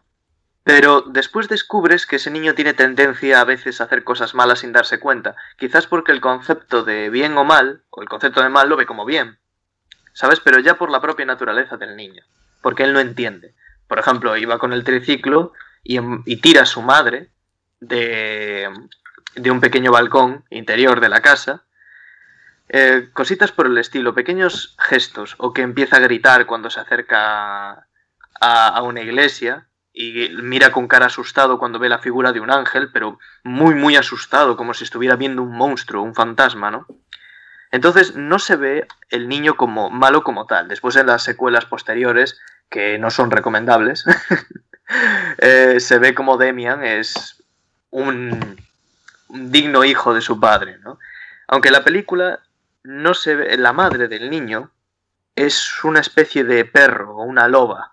Pero después descubres que ese niño tiene tendencia a veces a hacer cosas malas sin darse cuenta, quizás porque el concepto de bien o mal, o el concepto de mal lo ve como bien, ¿sabes? Pero ya por la propia naturaleza del niño, porque él no entiende. Por ejemplo, iba con el triciclo y, y tira a su madre de, de un pequeño balcón interior de la casa. Eh, cositas por el estilo, pequeños gestos, o que empieza a gritar cuando se acerca a, a, una iglesia y mira con cara asustado cuando ve la figura de un ángel, pero muy, muy asustado, como si estuviera viendo un monstruo, un fantasma, ¿no? Entonces no se ve el niño como malo como tal. Después en las secuelas posteriores, que no son recomendables, [LAUGHS] eh, se ve como Demian es un, digno hijo de su padre, ¿no? Aunque la película no se ve, la madre del niño es una especie de perro o una loba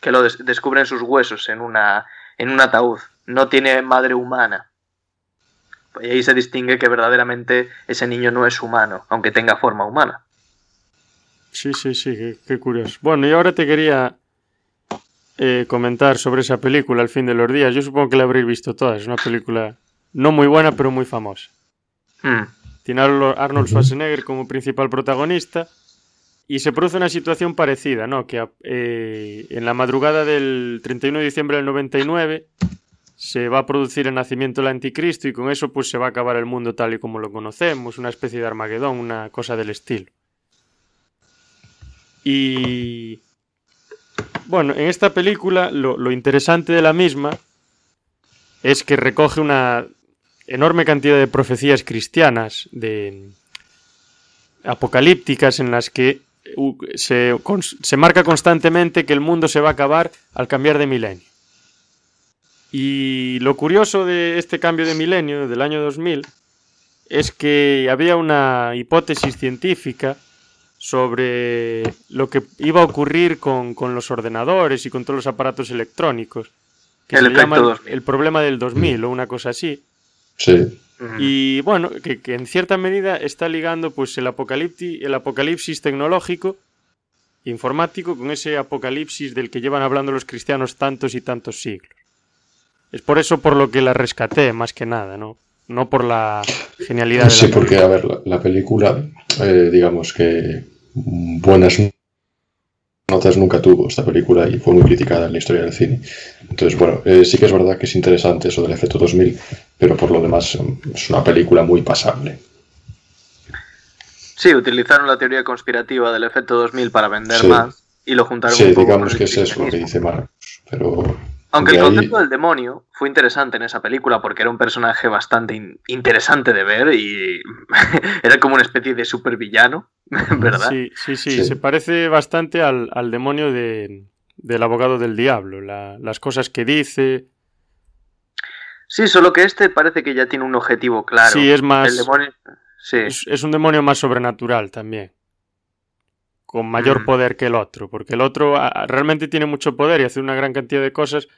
que lo des descubren sus huesos en, una, en un ataúd. No tiene madre humana. Y ahí se distingue que verdaderamente ese niño no es humano, aunque tenga forma humana. Sí, sí, sí, qué, qué curioso. Bueno, y ahora te quería eh, comentar sobre esa película, El fin de los días. Yo supongo que la habréis visto toda. Es una película no muy buena, pero muy famosa. Hmm. Tiene a Arnold Schwarzenegger como principal protagonista y se produce una situación parecida, ¿no? Que eh, en la madrugada del 31 de diciembre del 99 se va a producir el nacimiento del anticristo y con eso pues se va a acabar el mundo tal y como lo conocemos, una especie de Armagedón, una cosa del estilo. Y bueno, en esta película lo, lo interesante de la misma es que recoge una enorme cantidad de profecías cristianas, de apocalípticas, en las que se, se, marca constantemente que el mundo se va a acabar al cambiar de milenio. Y lo curioso de este cambio de milenio, del año 2000, es que había una hipótesis científica sobre lo que iba a ocurrir con, con los ordenadores y con todos los aparatos electrónicos. Que el, se llama el, el, problema del 2000 o una cosa así. Sí. Y bueno, que, que, en cierta medida está ligando pues el, apocalipsis, el apocalipsis tecnológico, informático, con ese apocalipsis del que llevan hablando los cristianos tantos y tantos siglos. Es por eso por lo que la rescaté, más que nada, ¿no? No por la genialidad de Sí, la porque, a ver, la, la película, eh, digamos que buenas notas nunca tuvo esta película y fue muy criticada en la historia del cine. Entonces, bueno, eh, sí que es verdad que es interesante eso del efecto 2000, pero por lo demás es una película muy pasable. Sí, utilizaron la teoría conspirativa del efecto 2000 para vender Sí. más y lo juntaron Sí, un poco digamos con que es eso lo que dice Marcos, pero Aunque el concepto del demonio fue interesante en esa película porque era un personaje bastante interesante de ver y [LAUGHS] era como una especie de supervillano, [LAUGHS] ¿verdad? Sí, sí, sí, se parece bastante al, demonio de, del abogado del diablo, las cosas que dice. Sí, solo que este parece que ya tiene un objetivo claro. Sí, es más. es, un demonio más sobrenatural también con mayor mm. poder que el otro, porque el otro realmente tiene mucho poder y hace una gran cantidad de cosas,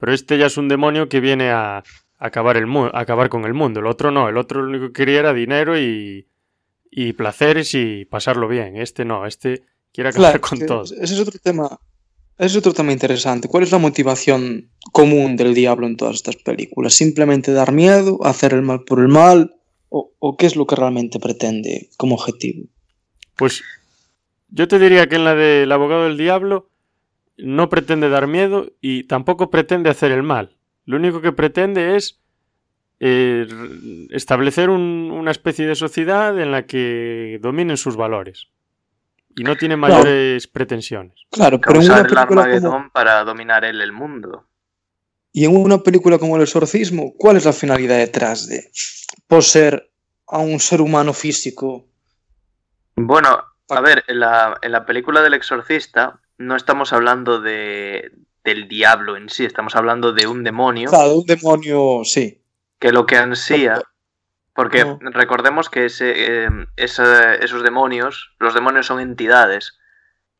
pero este ya es un demonio que viene a, acabar, el acabar con el mundo. El otro no, el otro lo único que quería era dinero y, y placeres y pasarlo bien. Este no, este quiere acabar con todo. Ese es otro tema. Es otro tema interesante. ¿Cuál es la motivación común del diablo en todas estas películas? ¿Simplemente dar miedo, hacer el mal por el mal? ¿O, o qué es lo que realmente pretende como objetivo? Pues yo te diría que en la del abogado del diablo no pretende dar miedo y tampoco pretende hacer el mal. Lo único que pretende es eh, establecer una especie de sociedad en la que dominen sus valores. Y no tiene mayores pretensiones. Claro, pero una película para dominar él el mundo. Y en una película como El Exorcismo, ¿cuál es la finalidad detrás de poseer a un ser humano físico? Bueno, a ver, en la, en la película del exorcista no estamos hablando de, del diablo en sí, estamos hablando de un demonio. Claro, un demonio, sí. Que lo que ansía, porque recordemos que ese, em, esos demonios, los demonios son entidades.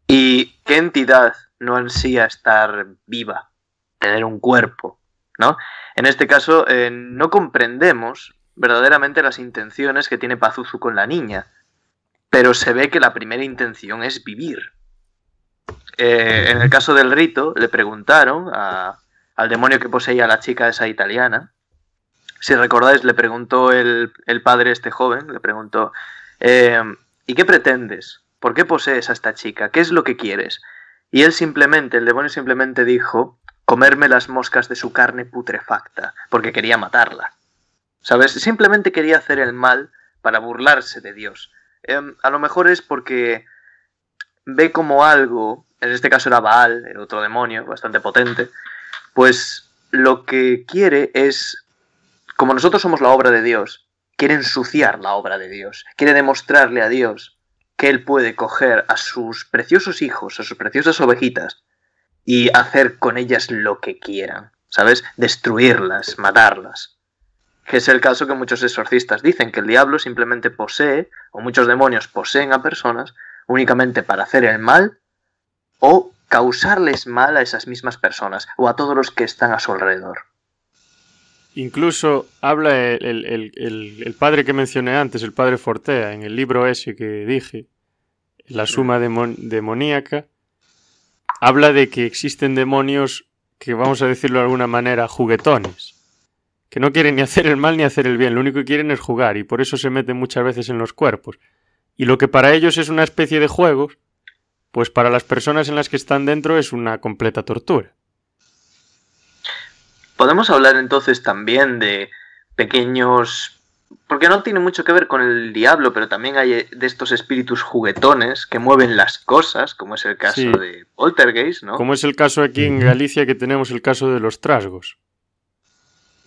¿Y qué entidad no ansía estar viva, tener un cuerpo? ¿no? En este caso, eh, no comprendemos verdaderamente las intenciones que tiene Pazuzu con la niña pero se ve que la primera intención es vivir. Eh, en el caso del rito, le preguntaron al demonio que poseía a la chica esa italiana. Si recordáis, le preguntó el, padre este joven, le preguntó, eh, ¿y qué pretendes? ¿Por qué posees a esta chica? ¿Qué es lo que quieres? Y él simplemente, el demonio simplemente dijo, comerme las moscas de su carne putrefacta, porque quería matarla. ¿Sabes? Simplemente quería hacer el mal para burlarse de Dios. Em, a lo mejor es porque ve como algo, en este caso era Baal, el otro demonio bastante potente, pues lo que quiere es, como nosotros somos la obra de Dios, quiere ensuciar la obra de Dios, quiere demostrarle a Dios que Él puede coger a sus preciosos hijos, a sus preciosas ovejitas, y hacer con ellas lo que quieran, ¿sabes? Destruirlas, matarlas que es el caso que muchos exorcistas dicen, que el diablo simplemente posee, o muchos demonios poseen a personas, únicamente para hacer el mal o causarles mal a esas mismas personas o a todos los que están a su alrededor. Incluso habla el, padre que mencioné antes, el padre Fortea, en el libro ese que dije, La suma demoníaca, habla de que existen demonios que, vamos a decirlo de alguna manera, juguetones que no quieren ni hacer el mal ni hacer el bien, lo único que quieren es jugar y por eso se meten muchas veces en los cuerpos. Y lo que para ellos es una especie de juegos, pues para las personas en las que están dentro es una completa tortura. Podemos hablar entonces también de pequeños... Porque no tiene mucho que ver con el diablo, pero también hay de estos espíritus juguetones que mueven las cosas, como es el caso de Poltergeist, ¿no? Como es el caso aquí en Galicia que tenemos el caso de los trasgos.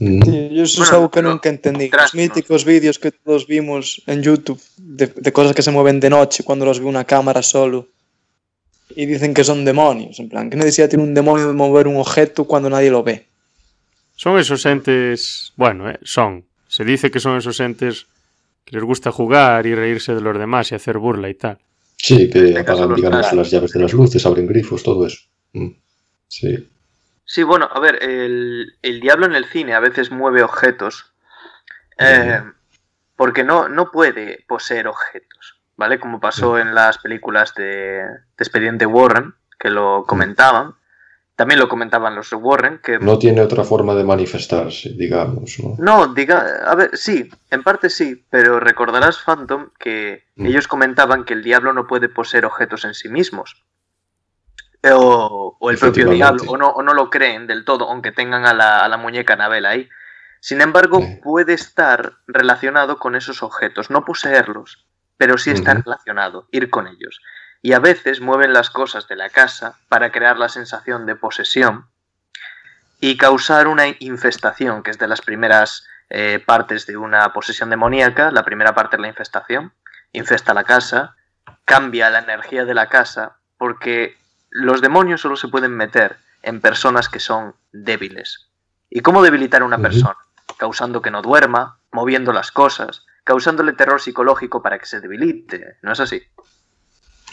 Sí, yo eso es algo que nunca entendí. Los míticos vídeos que todos vimos en YouTube de, cosas que se mueven de noche cuando los ve una cámara solo y dicen que son demonios. En plan, ¿qué necesidad tiene un demonio de mover un objeto cuando nadie lo ve? Son esos entes, bueno, eh, son. Se dice que son esos entes que les gusta jugar y reírse de los demás y hacer burla y tal. Sí, que apagan, digamos, las llaves de las luces, abren grifos, todo eso. Mm, sí. Sí, bueno, a ver, el, diablo en el cine a veces mueve objetos eh, porque no, no puede poseer objetos, ¿vale? Como pasó en las películas de, Expediente Warren, que lo comentaban. También lo comentaban los Warren, que... No tiene otra forma de manifestarse, digamos, ¿no? No, diga, a ver, sí, en parte sí, pero recordarás, Phantom, que mm. ellos comentaban que el diablo no puede poseer objetos en sí mismos o, el propio diablo, o no, o no, lo creen del todo, aunque tengan a la, a la muñeca Anabel ahí. Sin embargo, puede estar relacionado con esos objetos, no poseerlos, pero sí estar relacionado, ir con ellos. Y a veces mueven las cosas de la casa para crear la sensación de posesión. y causar una infestación, que es de las primeras eh, partes de una posesión demoníaca. La primera parte es la infestación, infesta la casa, cambia la energía de la casa, porque los demonios solo se pueden meter en personas que son débiles. ¿Y cómo debilitar a una persona? Causando que no duerma, moviendo las cosas, causándole terror psicológico para que se debilite. ¿No es así?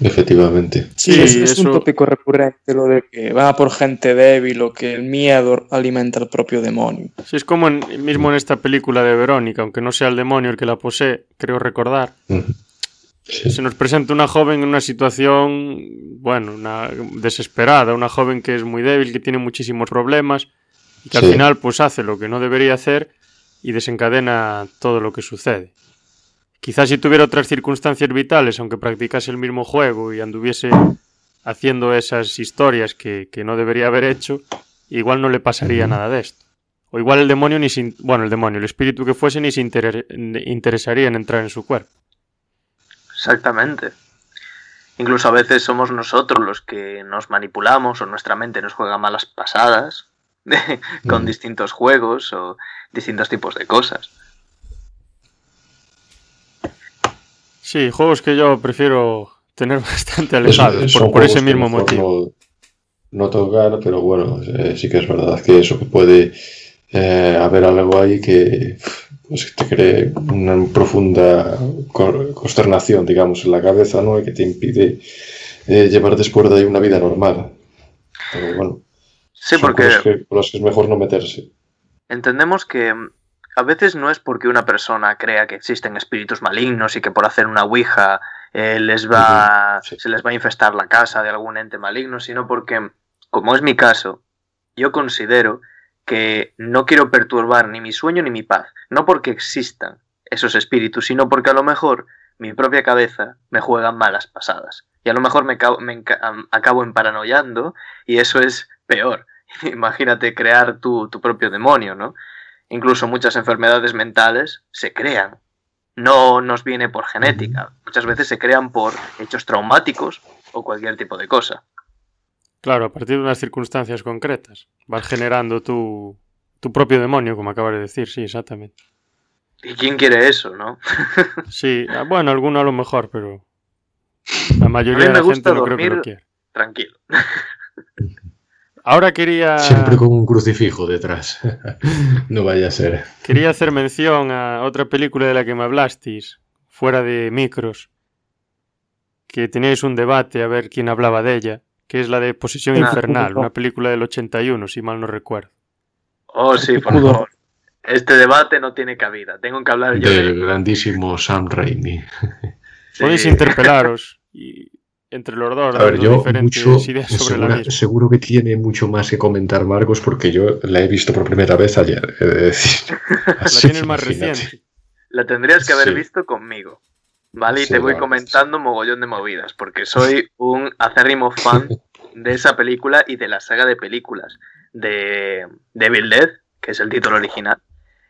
Efectivamente. Sí, es, un tópico recurrente lo de que va por gente débil o que el miedo alimenta al propio demonio. Sí, es como mismo en esta película de Verónica, aunque no sea el demonio el que la posee, creo recordar. Se nos presenta una joven en una situación, bueno, una desesperada, una joven que es muy débil, que tiene muchísimos problemas y que al final pues hace lo que no debería hacer y desencadena todo lo que sucede. Quizás si tuviera otras circunstancias vitales, aunque practicase el mismo juego y anduviese haciendo esas historias que, no debería haber hecho, igual no le pasaría nada de esto. O igual el demonio ni sin, bueno, el demonio, el espíritu que fuese ni se interesaría en entrar en su cuerpo. Exactamente. Incluso a veces somos nosotros los que nos manipulamos o nuestra mente nos juega malas pasadas [LAUGHS] con distintos juegos o distintos tipos de cosas. Sí, juegos que yo prefiero tener [LAUGHS] bastante alejados por, ese mismo motivo. No, tocar, pero bueno, eh, sí que es verdad que eso que puede eh, haber algo ahí que pues, te cree una profunda consternación, digamos, en la cabeza, ¿no? Y que te impide eh, llevar después de ahí una vida normal. Pero bueno, sí, porque por las que es mejor no meterse. Entendemos que a veces no es porque una persona crea que existen espíritus malignos y que por hacer una ouija eh, les va, se les va a infestar la casa de algún ente maligno, sino porque, como es mi caso, yo considero que no quiero perturbar ni mi sueño ni mi paz, no porque existan esos espíritus, sino porque a lo mejor mi propia cabeza me juega malas pasadas. Y a lo mejor me, me acabo emparanoiando y eso es peor. [LAUGHS] Imagínate crear tu, tu propio demonio, ¿no? Incluso muchas enfermedades mentales se crean. No nos viene por genética. Muchas veces se crean por hechos traumáticos o cualquier tipo de cosa. Claro, a partir de unas circunstancias concretas. Vas generando tu, tu propio demonio, como acabas de decir, sí, exactamente. ¿Y quién quiere eso, no? [LAUGHS] sí, ah, bueno, alguno a lo mejor, pero la mayoría de la gente no creo que lo quiera. Tranquilo. Ahora quería. Siempre con un crucifijo detrás. [LAUGHS] no vaya a ser. Quería hacer mención a otra película de la que me hablasteis, fuera de micros, que teníais un debate a ver quién hablaba de ella, que es la de Posesión ah, Infernal, una película del 81, si mal no recuerdo. Oh, sí, por favor. Este debate no tiene cabida. Tengo que hablar yo. Del grandísimo Sam Raimi. [LAUGHS] Podéis interpelaros y entre los dos. A ver, yo mucho, seguro que tiene mucho más que comentar Marcos porque yo la he visto por primera vez ayer. [LAUGHS] la tienes más reciente. La tendrías que haber visto conmigo. ¿Vale? Y te voy comentando mogollón de movidas porque soy un acérrimo fan [LAUGHS] de esa película y de la saga de películas de Devil Dead, que es el título original.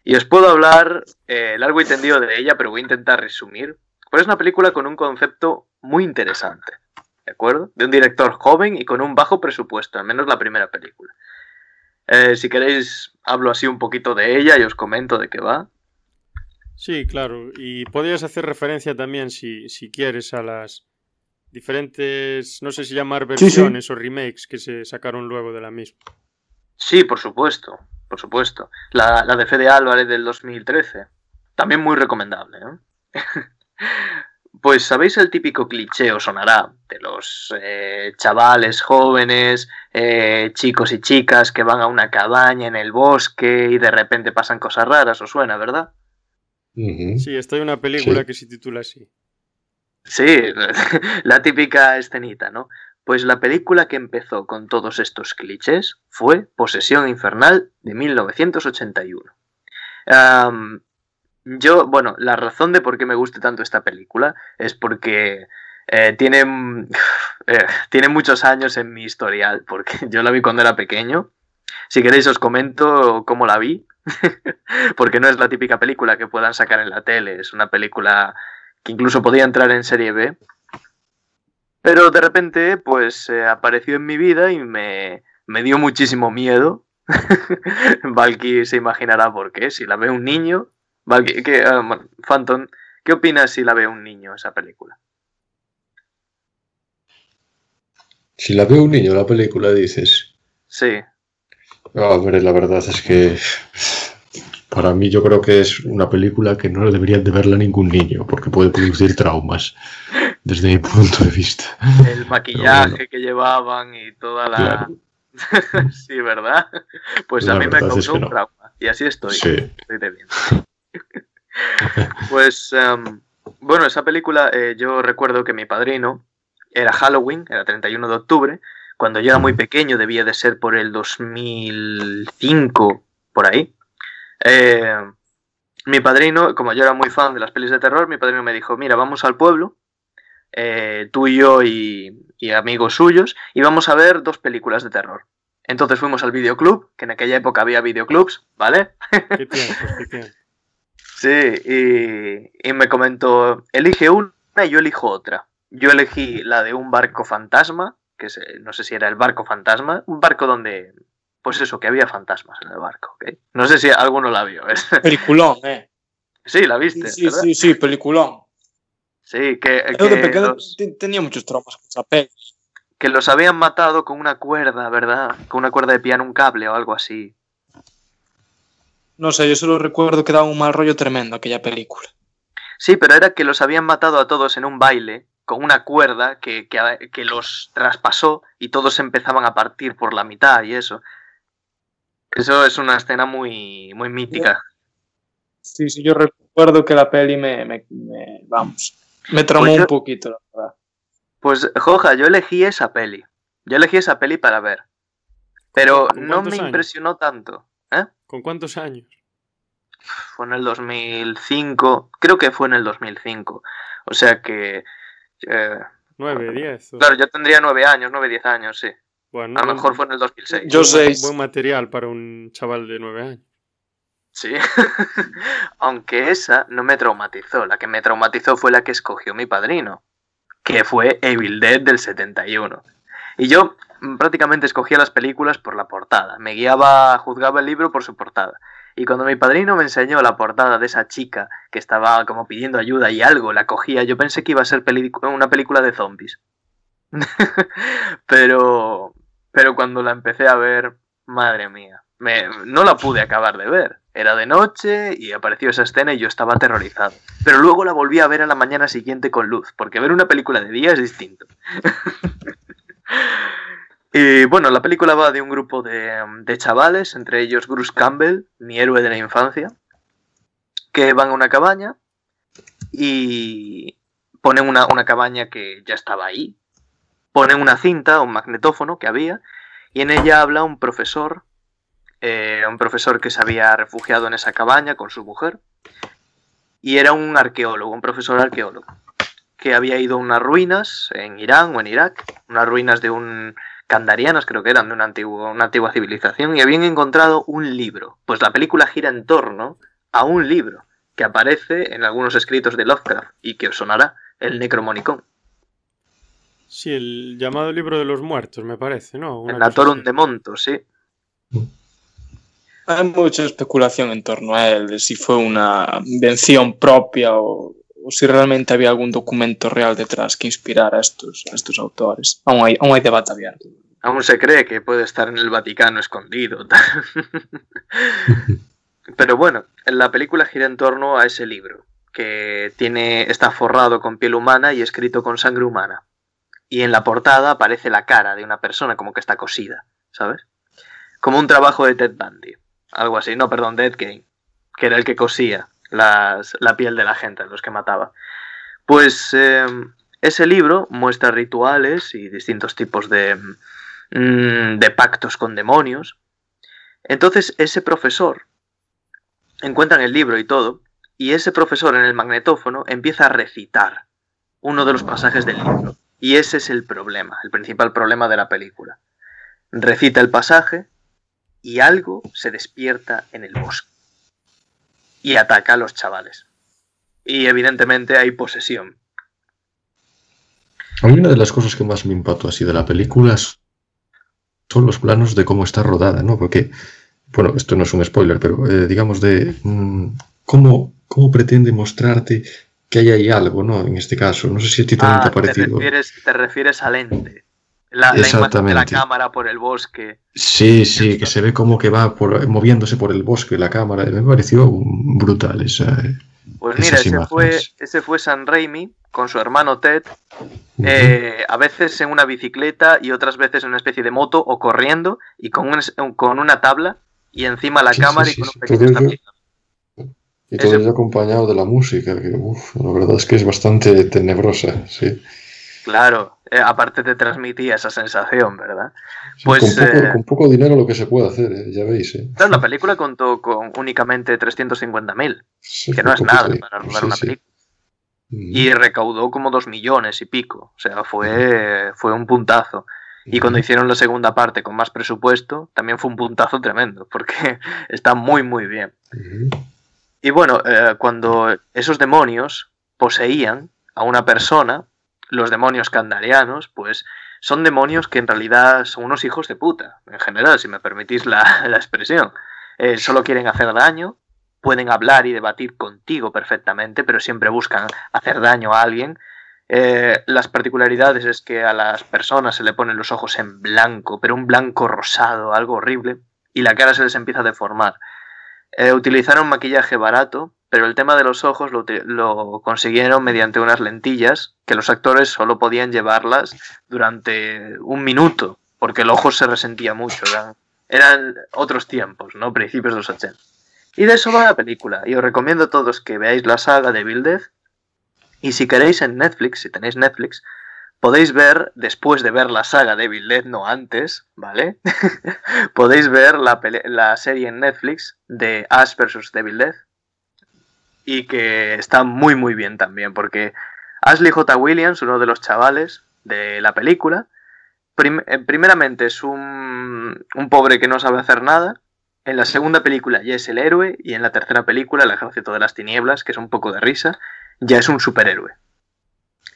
Y os puedo hablar eh, largo y tendido de ella, pero voy a intentar resumir. Pues es una película con un concepto muy interesante. ¿de acuerdo? De un director joven y con un bajo presupuesto, al menos la primera película. Eh, si queréis, hablo así un poquito de ella y os comento de qué va. Sí, claro. Y podrías hacer referencia también, si, quieres, a las diferentes, no sé si llamar versiones o remakes que se sacaron luego de la misma. Sí, por supuesto, por supuesto. La, la de Fede Álvarez del 2013. También muy recomendable. ¿eh? [LAUGHS] Pues sabéis el típico cliché, o sonará, de los eh, chavales jóvenes, eh, chicos y chicas que van a una cabaña en el bosque y de repente pasan cosas raras, os suena, ¿verdad? Sí, está hay una película que se titula así. Sí, [LAUGHS] la típica escenita, ¿no? Pues la película que empezó con todos estos clichés fue Posesión Infernal de 1981. Yo, bueno, la razón de por qué me guste tanto esta película es porque eh, tiene, [SIGHS] eh, tiene muchos años en mi historial, porque [LAUGHS] yo la vi cuando era pequeño. Si queréis os comento cómo la vi, [LAUGHS] porque no es la típica película que puedan sacar en la tele, es una película que incluso podía entrar en serie B. Pero de repente, pues apareció en mi vida y me, me dio muchísimo miedo [LAUGHS] Valky se imaginará por qué. Si la ve un niño. Valky, ¿qué, uh, Phantom, ¿qué opinas si la ve un niño esa película? Si la ve un niño la película, dices. Sí. A ver, la verdad es que para mí yo creo que es una película que no deberían de verla ningún niño, porque puede producir traumas, desde mi punto de vista. El maquillaje bueno. que llevaban y toda la... Claro. [LAUGHS] sí, ¿verdad? Pues la a mí me causó es que un trauma. Y así estoy. Sí. Estoy de bien. [LAUGHS] pues, um, bueno, esa película eh, yo recuerdo que mi padrino era Halloween, era 31 de octubre, cuando yo era muy pequeño, debía de ser por el 2005, por ahí. Eh, mi padrino, como yo era muy fan de las pelis de terror, mi padrino me dijo, mira, vamos al pueblo, eh, tú y yo y, y, amigos suyos, y vamos a ver dos películas de terror. Entonces fuimos al videoclub, que en aquella época había videoclubs, ¿vale? ¿Qué tiempos, qué tiempos? [LAUGHS] Sí, y, y me comentó, elige una y yo elijo otra. Yo elegí la de un barco fantasma, que es, no sé si era el barco fantasma, un barco donde, pues eso, que había fantasmas en el barco, ¿ok? No sé si alguno la vio. ¿es? [LAUGHS] Peliculón, ¿eh? Sí, la viste. Sí, ¿verdad? sí, sí, peliculón. Sí, que, Yo que de pequeño los, tenía muchos traumas con esa peli. que los habían matado con una cuerda, ¿verdad? Con una cuerda de piano, un cable o algo así. No sé, yo solo recuerdo que daba un mal rollo tremendo aquella película. Sí, pero era que los habían matado a todos en un baile con una cuerda que, que, que, los traspasó y todos empezaban a partir por la mitad y eso. Eso es una escena muy, muy mítica. Sí, sí, yo recuerdo que la peli me, me, me vamos, me traumó Pues yo- un poquito, la verdad. Pues, Joja, yo elegí esa peli. Yo elegí esa peli para ver. Pero ¿Con no me años? impresionó tanto. ¿Eh? ¿Con cuántos años? Fue en el 2005. Creo que fue en el 2005. O sea que... eh, ¿Nueve, diez? o- claro, yo tendría nueve años, nueve, diez años, sí. Bueno, A lo mejor fue en el 2006. Yo seis. Buen material para un chaval de nueve años. Sí. [LAUGHS] Aunque esa no me traumatizó. La que me traumatizó fue la que escogió mi padrino, que fue Evil Dead del 71. Y yo mm, prácticamente escogía las películas por la portada. Me guiaba, juzgaba el libro por su portada. Y cuando mi padrino me enseñó la portada de esa chica que estaba como pidiendo ayuda y algo la cogía, yo pensé que iba a ser una película de zombies. [LAUGHS] pero, pero cuando la empecé a ver, madre mía, no la pude acabar de ver. Era de noche y apareció esa escena y yo estaba aterrorizado. Pero luego la volví a ver a la mañana siguiente con luz, porque ver una película de día es distinto. [LAUGHS] y bueno, la película va de un grupo de, de chavales, entre ellos Bruce Campbell, mi héroe de la infancia, que van a una cabaña y ponen una, una cabaña que ya estaba ahí. Ponen una cinta, un magnetófono que había, y en ella habla un profesor eh, un profesor que se había refugiado en esa cabaña con su mujer y era un arqueólogo, un profesor arqueólogo que había ido a unas ruinas en Irán o en Irak, unas ruinas de un candarianas creo que eran de una antigua, una antigua civilización y habían encontrado un libro. Pues la película gira en torno a un libro que aparece en algunos escritos de Lovecraft y que os sonará el Necromonicon, Sí, el llamado libro de los muertos, me parece, ¿no? Una el cosa Natorum así. de Monto, sí. Hay mucha especulación en torno a él, de si fue una invención propia o, o si realmente había algún documento real detrás que inspirara a estos, a estos autores. Aún hay, aún hay debate abierto. Aún se cree que puede estar en el Vaticano escondido. [LAUGHS] Pero bueno, la película gira en torno a ese libro, que tiene, está forrado con piel humana y escrito con sangre humana. Y en la portada aparece la cara de una persona como que está cosida, ¿sabes? Como un trabajo de Ted Bundy. Algo así, no, perdón, de Ed que era el que cosía las, la piel de la gente, los que mataba. Pues eh, ese libro muestra rituales y distintos tipos de, mm, de pactos con demonios. Entonces ese profesor encuentran el libro y todo, y ese profesor en el magnetófono empieza a recitar uno de los pasajes del libro. Y ese es el problema, el principal problema de la película. Recita el pasaje y algo se despierta en el bosque y ataca a los chavales. Y evidentemente hay posesión. A mí una de las cosas que más me impactó así de la película son los planos de cómo está rodada, ¿no? Porque bueno, esto no es un spoiler, pero eh, digamos de mm, cómo, cómo pretende mostrarte que hay ahí algo, ¿no? En este caso, no sé si a ti también te ha Ah, te parecido. refieres, te refieres al ente. La, la imagen de la cámara por el bosque. Sí, sí, que se ve como que va por, moviéndose por el bosque la cámara. Me pareció brutal esa. eh, Pues mira, ese fue, ese fue San Raimi con su hermano Ted, eh, a veces en una bicicleta y otras veces en una especie de moto o corriendo y con, un- con una tabla y encima la Sí, cámara sí, y con un pequeño. Y todo ello acompañado de la música, que uf, la verdad es que es bastante tenebrosa, sí. Claro, eh, aparte te transmitía esa sensación, ¿verdad? Sí, Pues, con, poco, eh, con poco dinero lo que se puede hacer, eh, ya veis. Eh. Claro, la película contó con únicamente 350.000, Sí, que no es nada para rodar Sí, una sí. película. Mm. Y recaudó como 2 millones y pico, o sea, fue, fue un puntazo. Y cuando hicieron la segunda parte con más presupuesto, también fue un puntazo tremendo, porque [LAUGHS] está muy, muy bien. Y bueno, eh, cuando esos demonios poseían a una persona, los demonios candarianos, pues son demonios que en realidad son unos hijos de puta, en general, si me permitís la, [LAUGHS] la expresión. Eh, solo quieren hacer daño, pueden hablar y debatir contigo perfectamente, pero siempre buscan hacer daño a alguien. Eh, las particularidades es que a las personas se le ponen los ojos en blanco, pero un blanco rosado, algo horrible, y la cara se les empieza a deformar. Eh, utilizaron maquillaje barato, pero el tema de los ojos lo, lo consiguieron mediante unas lentillas que los actores solo podían llevarlas durante un minuto, porque el ojo se resentía mucho. Eran, otros tiempos, ¿no? Principios de los 80. Y de eso va la película. Y os recomiendo a todos que veáis la saga de Bill Death. Y si queréis en Netflix, si tenéis Netflix, podéis ver, después de ver la saga de Evil Dead, no antes, ¿vale? [LAUGHS] podéis ver la, serie en Netflix de Ash vs. Devil Dead. Y que está muy, muy bien también, porque Ashley J. Williams, uno de los chavales de la película, eh, primeramente es un, un pobre que no sabe hacer nada. En la segunda película ya es el héroe. Y en la tercera película, El Ejército de las Tinieblas, que es un poco de risa, ya es un superhéroe.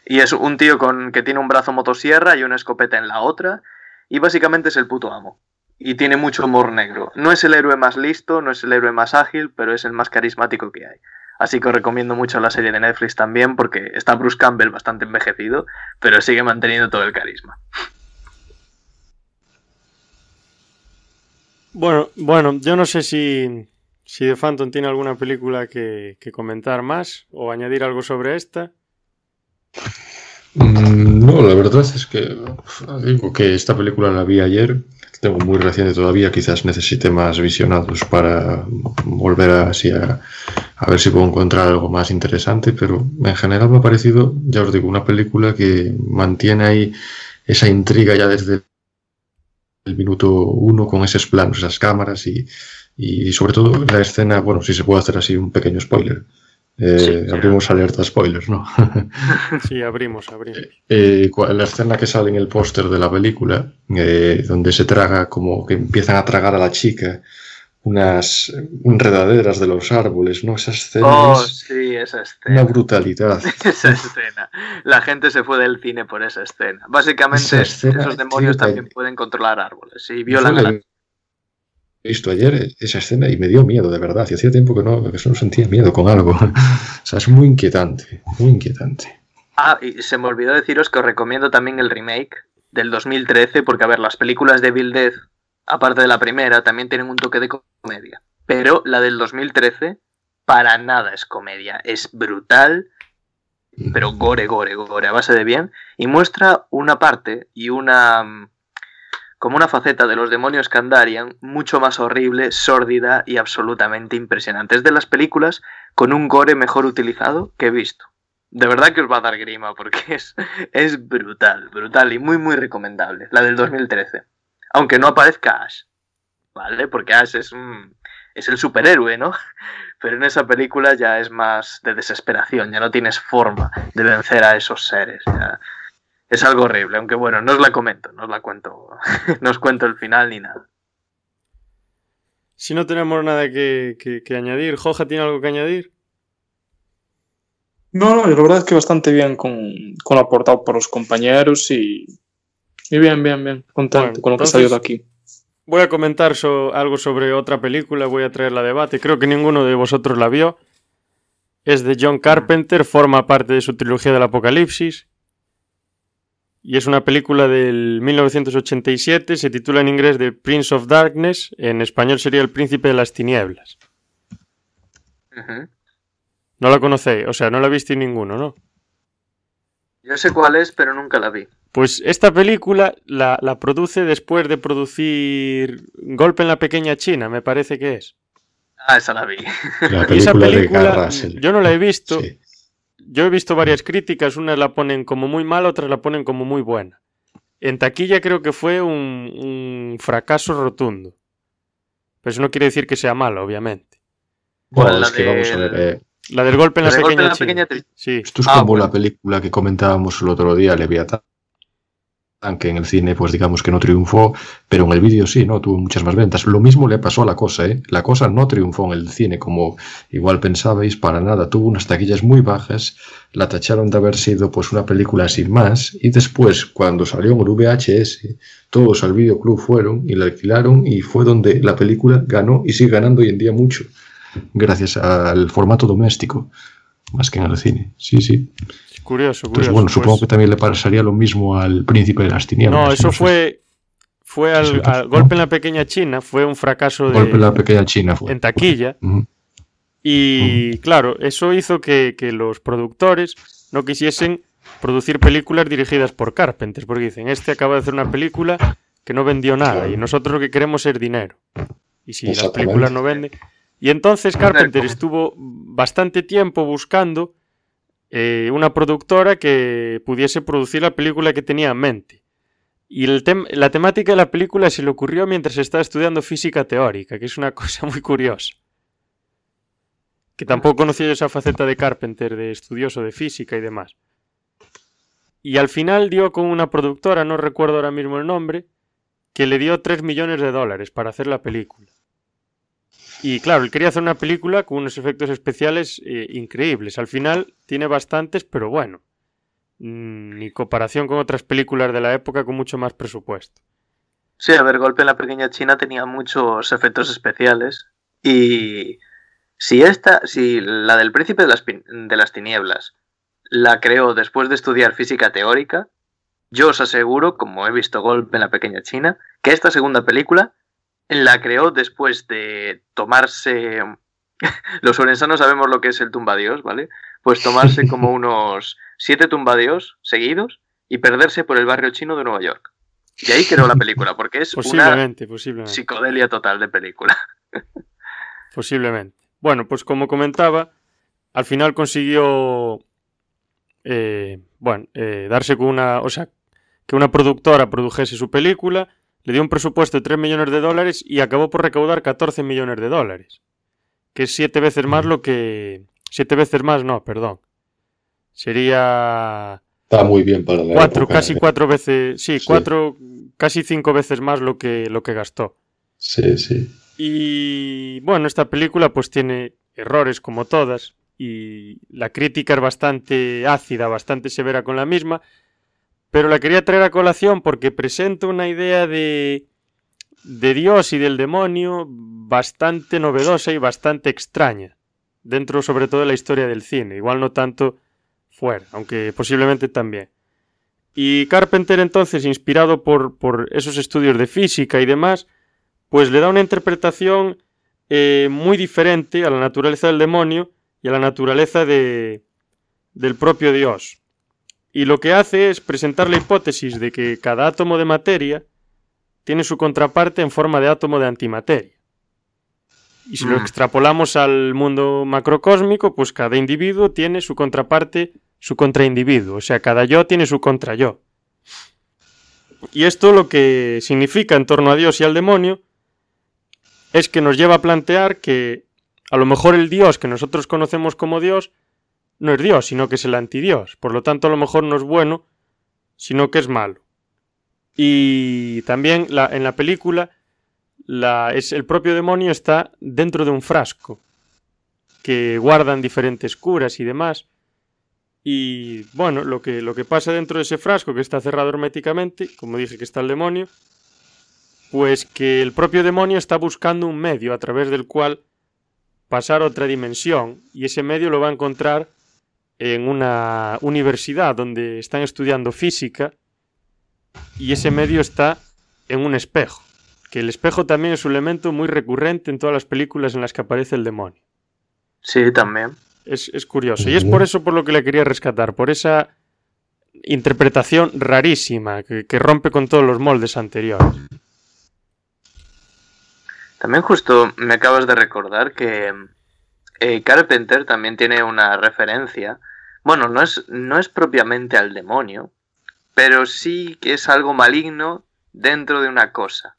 Y es un tío con que tiene un brazo motosierra y una escopeta en la otra. Y básicamente es el puto amo. Y tiene mucho humor negro. No es el héroe más listo, no es el héroe más ágil, pero es el más carismático que hay. Así que os recomiendo mucho la serie de Netflix también, porque está Bruce Campbell bastante envejecido, pero sigue manteniendo todo el carisma. Bueno, bueno, yo no sé si, si The Phantom tiene alguna película que, que comentar más o añadir algo sobre esta. Mm, No, la verdad es que digo que esta película la vi ayer, tengo muy reciente todavía, quizás necesite más visionados para volver así a, ver si puedo encontrar algo más interesante, pero en general me ha parecido, ya os digo, una película que mantiene ahí esa intriga ya desde el minuto uno con esos planos, esas cámaras y sobre todo la escena, bueno, si se puede hacer así un pequeño spoiler. Eh, Sí, abrimos alerta spoilers, ¿no? [LAUGHS] Sí, abrimos, abrimos. Eh, cua- la escena que sale en el póster de la película, eh, donde se traga, como que empiezan a tragar a la chica unas enredaderas de los árboles, ¿no? Esa escena Oh, es sí, esa una brutalidad. [LAUGHS] Esa escena. La gente se fue del cine por esa escena. Básicamente, Esa escena, esos demonios tío, también pueden controlar árboles y violan a la visto ayer esa escena y me dio miedo, de verdad. Y hacía tiempo que no, que no sentía miedo con algo. [LAUGHS] o sea, es muy inquietante, muy inquietante. Ah, y se me olvidó deciros que os recomiendo también el remake del 2013, porque a ver, las películas de Bill Death, aparte de la primera, también tienen un toque de comedia. Pero la del 2013, para nada es comedia. Es brutal, pero gore, gore, gore, a base de bien. Y muestra una parte y una. Como una faceta de los demonios Kandarian mucho más horrible, sórdida y absolutamente impresionante. Es de las películas con un gore mejor utilizado que he visto. De verdad que os va a dar grima porque [LAUGHS] es, es brutal, brutal y muy, muy recomendable. La del 2013. Aunque no aparezca Ash, ¿vale? Porque Ash es, un, es el superhéroe, ¿no? [LAUGHS] Pero en esa película ya es más de desesperación, ya no tienes forma de vencer a esos seres. ya. Es algo horrible, aunque bueno, no os la comento, no os la cuento, [LAUGHS] no os cuento el final ni nada. Si no tenemos nada que, que- que añadir, Joja tiene algo que añadir. No, no, la verdad es que bastante bien con, con lo aportado por los compañeros y, y bien, bien, bien, contento Bueno, con lo que salió de aquí. voy a comentar algo sobre otra película, voy a traerla a debate. Creo que ninguno de vosotros la vio. Es de John Carpenter, forma parte de su trilogía del Apocalipsis. Y es una película del 1987, se titula en inglés The Prince of Darkness, en español sería El Príncipe de las Tinieblas. No la conocéis, o sea, no la visteis ninguno, ¿no? Yo sé cuál es, pero nunca la vi. Pues esta película la, produce después de producir Golpe en la Pequeña China, me parece que es. Ah, esa la vi. La película yo no la he visto. Yo he visto varias críticas, unas la ponen como muy mal, otras la ponen como muy buena. En taquilla creo que fue un, fracaso rotundo. Pero eso no quiere decir que sea malo, obviamente. Bueno, es que vamos a ver. Eh, la del golpe en la, pequeña, Sí. Esto es como ah, la película que comentábamos el otro día, Leviathan aunque en el cine, pues digamos que no triunfó, pero en el vídeo sí, ¿no? Tuvo muchas más ventas. Lo mismo le pasó a la cosa, ¿eh? La cosa no triunfó en el cine como igual pensabais, para nada. Tuvo unas taquillas muy bajas, la tacharon de haber sido pues una película sin más, y después, cuando salió en el VHS, todos al videoclub fueron y la alquilaron, y fue donde la película ganó y sigue ganando hoy en día mucho, gracias al formato doméstico, más que en el cine. Sí, sí. Curioso, curioso. bueno, supongo pues que también le pasaría lo mismo al príncipe de las tinieblas. No, eso fue, fue al, golpe en la pequeña China, fue un fracaso de, golpe en la pequeña China fue. en taquilla. Y claro, eso hizo que, los productores no quisiesen producir películas dirigidas por Carpenter, porque dicen, este acaba de hacer una película que no vendió nada y nosotros lo que queremos es dinero. Y si las películas no venden... Y entonces Carpenter estuvo bastante tiempo buscando eh, una productora que pudiese producir la película que tenía en mente. Y el la temática de la película se le ocurrió mientras estaba estudiando física teórica, que es una [LAUGHS] cosa muy curiosa. Que tampoco conocía yo esa faceta de Carpenter, de estudioso de física y demás. Y al final dio con una productora, no recuerdo ahora mismo el nombre, que le dio 3 millones de dólares para hacer la película. Y claro, él quería hacer una película con unos efectos especiales eh, increíbles. Al final tiene bastantes, pero bueno, mm, ni comparación con otras películas de la época con mucho más presupuesto. Sí, a ver, Golpe en la Pequeña China tenía muchos efectos especiales. Y si esta, si la del Príncipe de las, de las Tinieblas la creó después de estudiar física teórica, yo os aseguro, como he visto Golpe en la Pequeña China, que esta segunda película la creó después de tomarse. [LAUGHS] Los orensanos sabemos lo que es el tumbadios, ¿vale? Pues tomarse como unos siete tumbadios seguidos y perderse por el barrio chino de Nueva York. Y ahí creó la película, [LAUGHS] porque es una psicodelia total de película. [LAUGHS] Posiblemente. Bueno, pues como comentaba, al final consiguió eh, bueno, eh, darse con una, o sea, que una productora produjese su película le dio un presupuesto de 3 millones de dólares y acabó por recaudar 14 millones de dólares. Que es siete veces más lo que... Siete veces más, no, perdón. Sería... Está muy bien para la Cuatro, casi ¿eh? cuatro veces... Sí, cuatro, casi cinco veces más lo que, lo que gastó. Sí, sí. Y bueno, esta película pues tiene errores como todas y la crítica es bastante ácida, bastante severa con la misma, pero la quería traer a colación porque presenta una idea de, de Dios y del demonio bastante novedosa y bastante extraña, dentro sobre todo de la historia del cine, igual no tanto fuera, aunque posiblemente también. Y Carpenter entonces, inspirado por, por esos estudios de física y demás, pues le da una interpretación eh, muy diferente a la naturaleza del demonio y a la naturaleza de, del propio Dios y lo que hace es presentar la hipótesis de que cada átomo de materia tiene su contraparte en forma de átomo de antimateria. Y si lo mm. extrapolamos al mundo macrocósmico, pues cada individuo tiene su contraparte, su contraindividuo, o sea, cada yo tiene su contra yo. Y esto lo que significa en torno a Dios y al demonio es que nos lleva a plantear que a lo mejor el Dios que nosotros conocemos como Dios no es Dios, sino que es el antidios. Por lo tanto, a lo mejor no es bueno, sino que es malo. Y también la, en la película la, es, el propio demonio está dentro de un frasco que guardan diferentes curas y demás. Y bueno, lo que, lo que pasa dentro de ese frasco que está cerrado herméticamente, como dije que está el demonio, Pues que el propio demonio está buscando un medio a través del cual pasar a otra dimensión y ese medio lo va a encontrar en una universidad donde están estudiando física y ese medio está en un espejo, que el espejo también es un elemento muy recurrente en todas las películas en las que aparece el demonio. Sí, también. Es, es curioso. Y es por eso por lo que le quería rescatar, por esa interpretación rarísima que, que rompe con todos los moldes anteriores. También justo me acabas de recordar que eh, Carpenter también tiene una referencia. Bueno, no es, no es propiamente al demonio, pero sí que es algo maligno dentro de una cosa.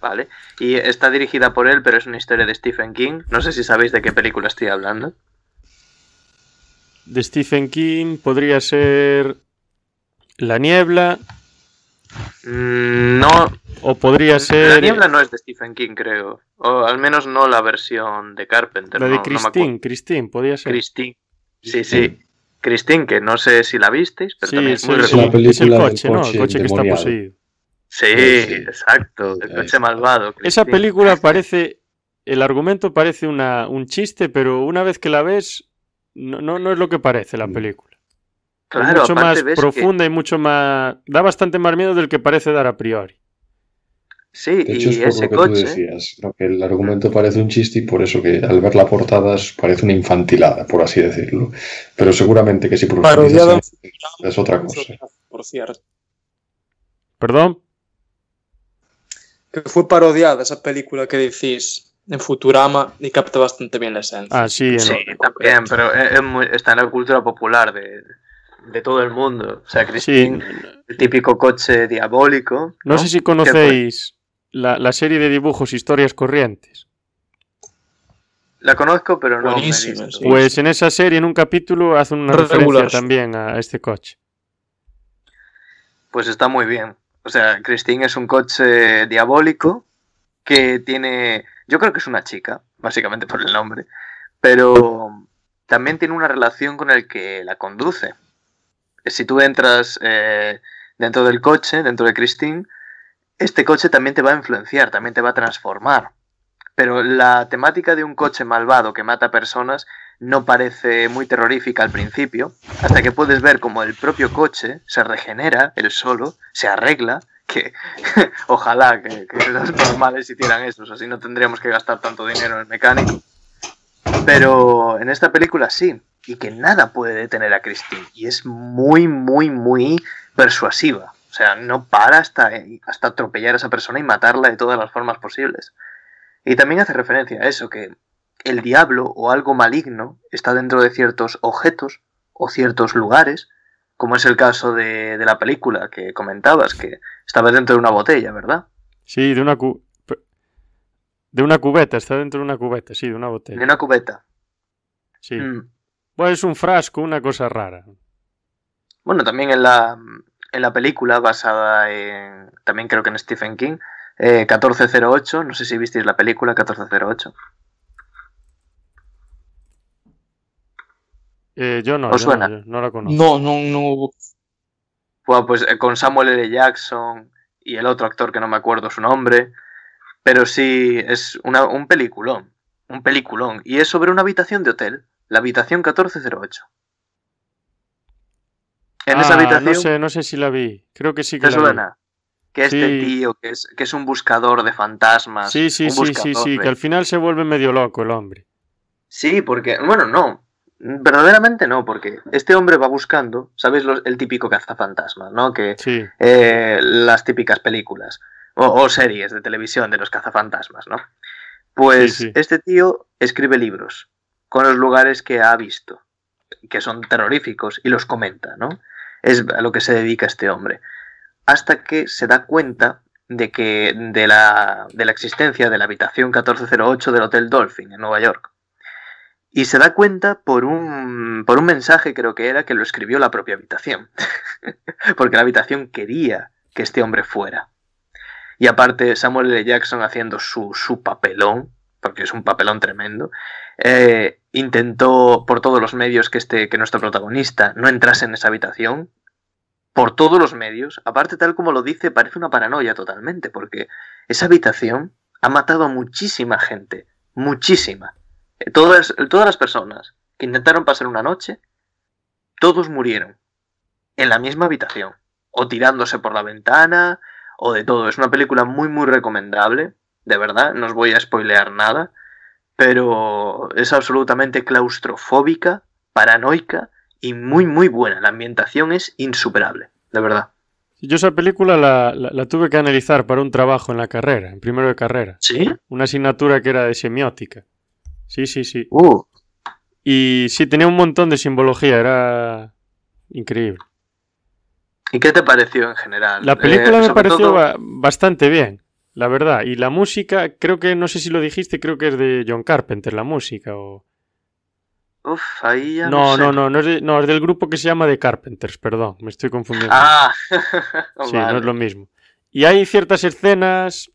¿Vale? Y está dirigida por él, pero es una historia de Stephen King. No sé si sabéis de qué película estoy hablando. De Stephen King podría ser La Niebla. Mm, no. O podría ser. La Niebla no es de Stephen King, creo. O al menos no la versión de Carpenter. La de no- Christine. Christine, podría ser. Christine. Sí, sí. Christine, que no sé si la visteis, pero Sí, también es sí, muy sí. la recomendable. Es el película del coche, ¿no? El coche que está poseído. Sí, Sí. exacto. El coche malvado. Esa película parece. El argumento parece una, un chiste, pero una vez que la ves, no, no, no es lo que parece la Mm. película. Es Claro, mucho más ves que- profunda y mucho más. Da bastante más miedo del que parece dar a priori. Sí, De hecho, y es por ese lo que coche. tú decías, ¿no? que el argumento parece un chiste y por eso que al ver la portada es- parece una infantilada, por así decirlo. Pero seguramente que si profundizas en- es otra cosa. Por cierto. ¿Perdón? Que fue parodiada esa película que decís en Futurama y capta bastante bien la esencia. Ah, sí, en- Sí, también, pero es- es muy- está en la cultura popular de, de todo el mundo. O sea, sí. Christine, el típico coche diabólico. No sé si ¿Qué conocéis la, la serie de dibujos Historias Corrientes. La conozco, pero no me he Buenísima, visto. sí. Pues en esa serie, en un capítulo, hacen una Regular. referencia también a este coche. Pues está muy bien. O sea, Christine es un coche diabólico que tiene. Yo creo que es una chica, básicamente por el nombre. Pero también tiene una relación con el que la conduce. Si tú entras eh, dentro del coche, dentro de Christine, este coche también te va a influenciar, también te va a transformar. Pero la temática de un coche malvado que mata personas no parece muy terrorífica al principio, hasta que puedes ver como el propio coche se regenera, él solo, se arregla, que [LAUGHS] ojalá que, que los normales hicieran eso, así no tendríamos que gastar tanto dinero en el mecánico. Pero en esta película sí, y que nada puede detener a Christine, y es muy, muy, muy persuasiva. O sea, no para hasta, hasta atropellar a esa persona y matarla de todas las formas posibles. Y también hace referencia a eso, que el diablo o algo maligno está dentro de ciertos objetos o ciertos lugares, como es el caso de, de la película que comentabas, que estaba dentro de una botella, ¿verdad? Sí, de una cu- de una cubeta, está dentro de una cubeta, sí, de una De botella. una cubeta. Sí. Mm. Bueno, es un frasco, una cosa rara. Bueno, también en la, en la película basada en, también creo que en Stephen King, eh, 1408, no sé si visteis la película 1408. Eh, yo no, ¿Os yo no, suena? yo no la conozco. No, no, no. Bueno, pues eh, con Samuel L. Jackson y el otro actor que no me acuerdo su nombre, pero sí es una, un peliculón, un peliculón, y es sobre una habitación de hotel, la habitación 1408. En esa Ah, habitación No sé, no sé si la vi. Creo que sí que ¿Te la vi. suena? Que este Sí. tío, que es, que es un buscador de fantasmas. Sí, sí, sí, sí, sí, que al final se vuelve medio loco el hombre. Sí, porque, bueno, no. Verdaderamente no, porque este hombre va buscando, ¿sabes? Los- el típico cazafantasmas, ¿no? Que Sí, eh, las típicas películas o, o series de televisión de los cazafantasmas, ¿no? Pues Sí, sí. este tío escribe libros con los lugares que ha visto, que son terroríficos, y los comenta, ¿no? Es a lo que se dedica este hombre. Hasta que se da cuenta de que de la, de la existencia de la habitación 1408 del Hotel Dolphin en Nueva York. Y se da cuenta por un, por un mensaje, creo que era, que lo escribió la propia habitación. [LAUGHS] Porque la habitación quería que este hombre fuera. Y aparte, Samuel L. Jackson haciendo su, su papelón, porque es un papelón tremendo, eh, intentó por todos los medios que, este, que nuestro protagonista no entrase en esa habitación, por todos los medios. Aparte, tal como lo dice, parece una paranoia totalmente, porque esa habitación ha matado a muchísima gente, muchísima. Eh, todas, todas las personas que intentaron pasar una noche, todos murieron en la misma habitación, o tirándose por la ventana, o de todo. Es una película muy, muy recomendable, de verdad, no os voy a spoilear nada, pero es absolutamente claustrofóbica, paranoica y muy, muy buena. La ambientación es insuperable, de verdad. Yo esa película la, tuve que analizar para un trabajo en la carrera, en primero de carrera. ¿Sí? Una asignatura que era de semiótica. Sí, sí, sí. Uh. Y sí, tenía un montón de simbología, era increíble. ¿Y qué te pareció en general? La película eh, me pareció bastante bien, la verdad. Y la música, creo que, no sé si lo dijiste, creo que es de John Carpenter, la música, o... Uf, ahí ya no, no, no, no, es no, es del grupo que se llama The Carpenters, perdón, me estoy confundiendo. Ah, [LAUGHS] sí, no es lo mismo. Y hay ciertas escenas,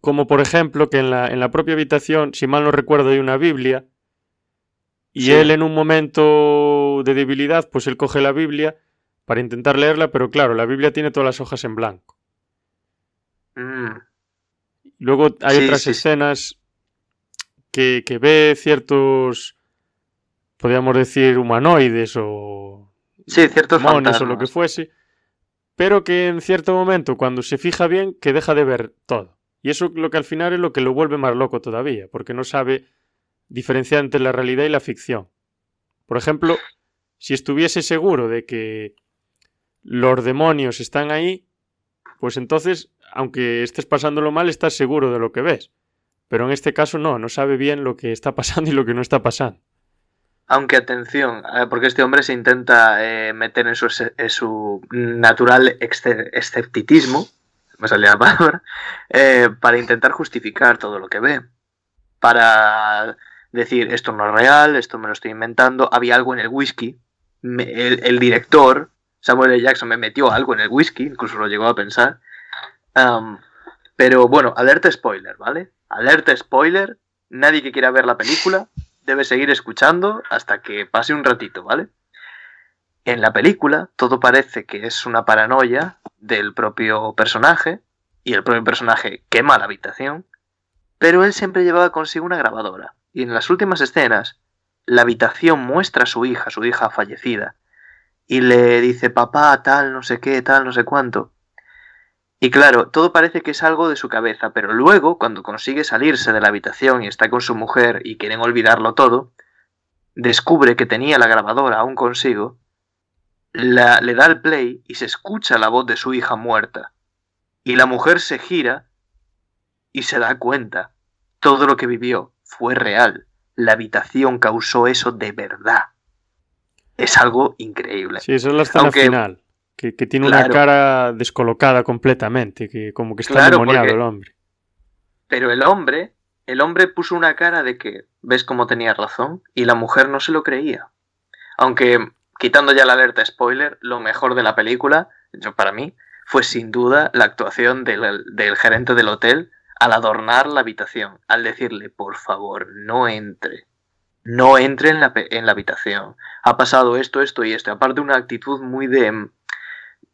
como por ejemplo que en la, en la propia habitación, si mal no recuerdo, hay una Biblia, y él en un momento de debilidad, pues él coge la Biblia para intentar leerla, pero claro, la Biblia tiene todas las hojas en blanco. Mm. Luego hay otras escenas que, que ve ciertos podríamos decir, humanoides o sí, ciertos o lo que fuese, pero que en cierto momento, cuando se fija bien, que deja de ver todo. Y eso lo que al final es lo que lo vuelve más loco todavía, porque no sabe diferenciar entre la realidad y la ficción. Por ejemplo, si estuviese seguro de que los demonios están ahí, pues entonces, aunque estés pasándolo mal, estás seguro de lo que ves. Pero en este caso no, no sabe bien lo que está [LAUGHS] pasando y lo que no está pasando. Aunque atención, eh, porque este hombre se intenta eh, meter en su, natural escepticismo, me salía la palabra, [LAUGHS] eh, para intentar justificar todo lo que ve. Para decir, esto no es real, esto me lo estoy inventando, había algo en el whisky. el, director, Samuel L. Jackson, me metió algo en el whisky, incluso lo llegó a pensar. pero bueno, alerta spoiler, ¿vale? Alerta spoiler, nadie que quiera ver la película debe seguir escuchando hasta que pase un ratito, ¿vale? En la película todo parece que es una paranoia del propio personaje y el propio personaje quema la habitación, pero él siempre llevaba consigo una grabadora y en las últimas escenas la habitación muestra a su hija, su hija fallecida, y le dice papá tal, no sé qué, tal, no sé cuánto. Y claro, todo parece que es algo de su cabeza, pero luego, cuando consigue salirse de la habitación y está con su mujer y quieren olvidarlo todo, descubre que tenía la grabadora aún consigo, la, le da el play y se escucha la voz de su hija muerta. Y la mujer se gira y se da cuenta. Todo lo que vivió fue real. La habitación causó eso de verdad. Es algo increíble. Sí, esa es la escena final. Que, tiene una cara descolocada completamente, que como que está demoniado el hombre. Pero el hombre, el hombre puso una cara de que, ves cómo tenía razón, y la mujer no se lo creía. Aunque, quitando ya la alerta spoiler, lo mejor de la película, yo para mí, fue sin duda la actuación del, del gerente del hotel al adornar la habitación, al decirle, por favor, no entre no entre en la, en la, habitación. Ha pasado esto, esto y esto. Aparte, una actitud muy de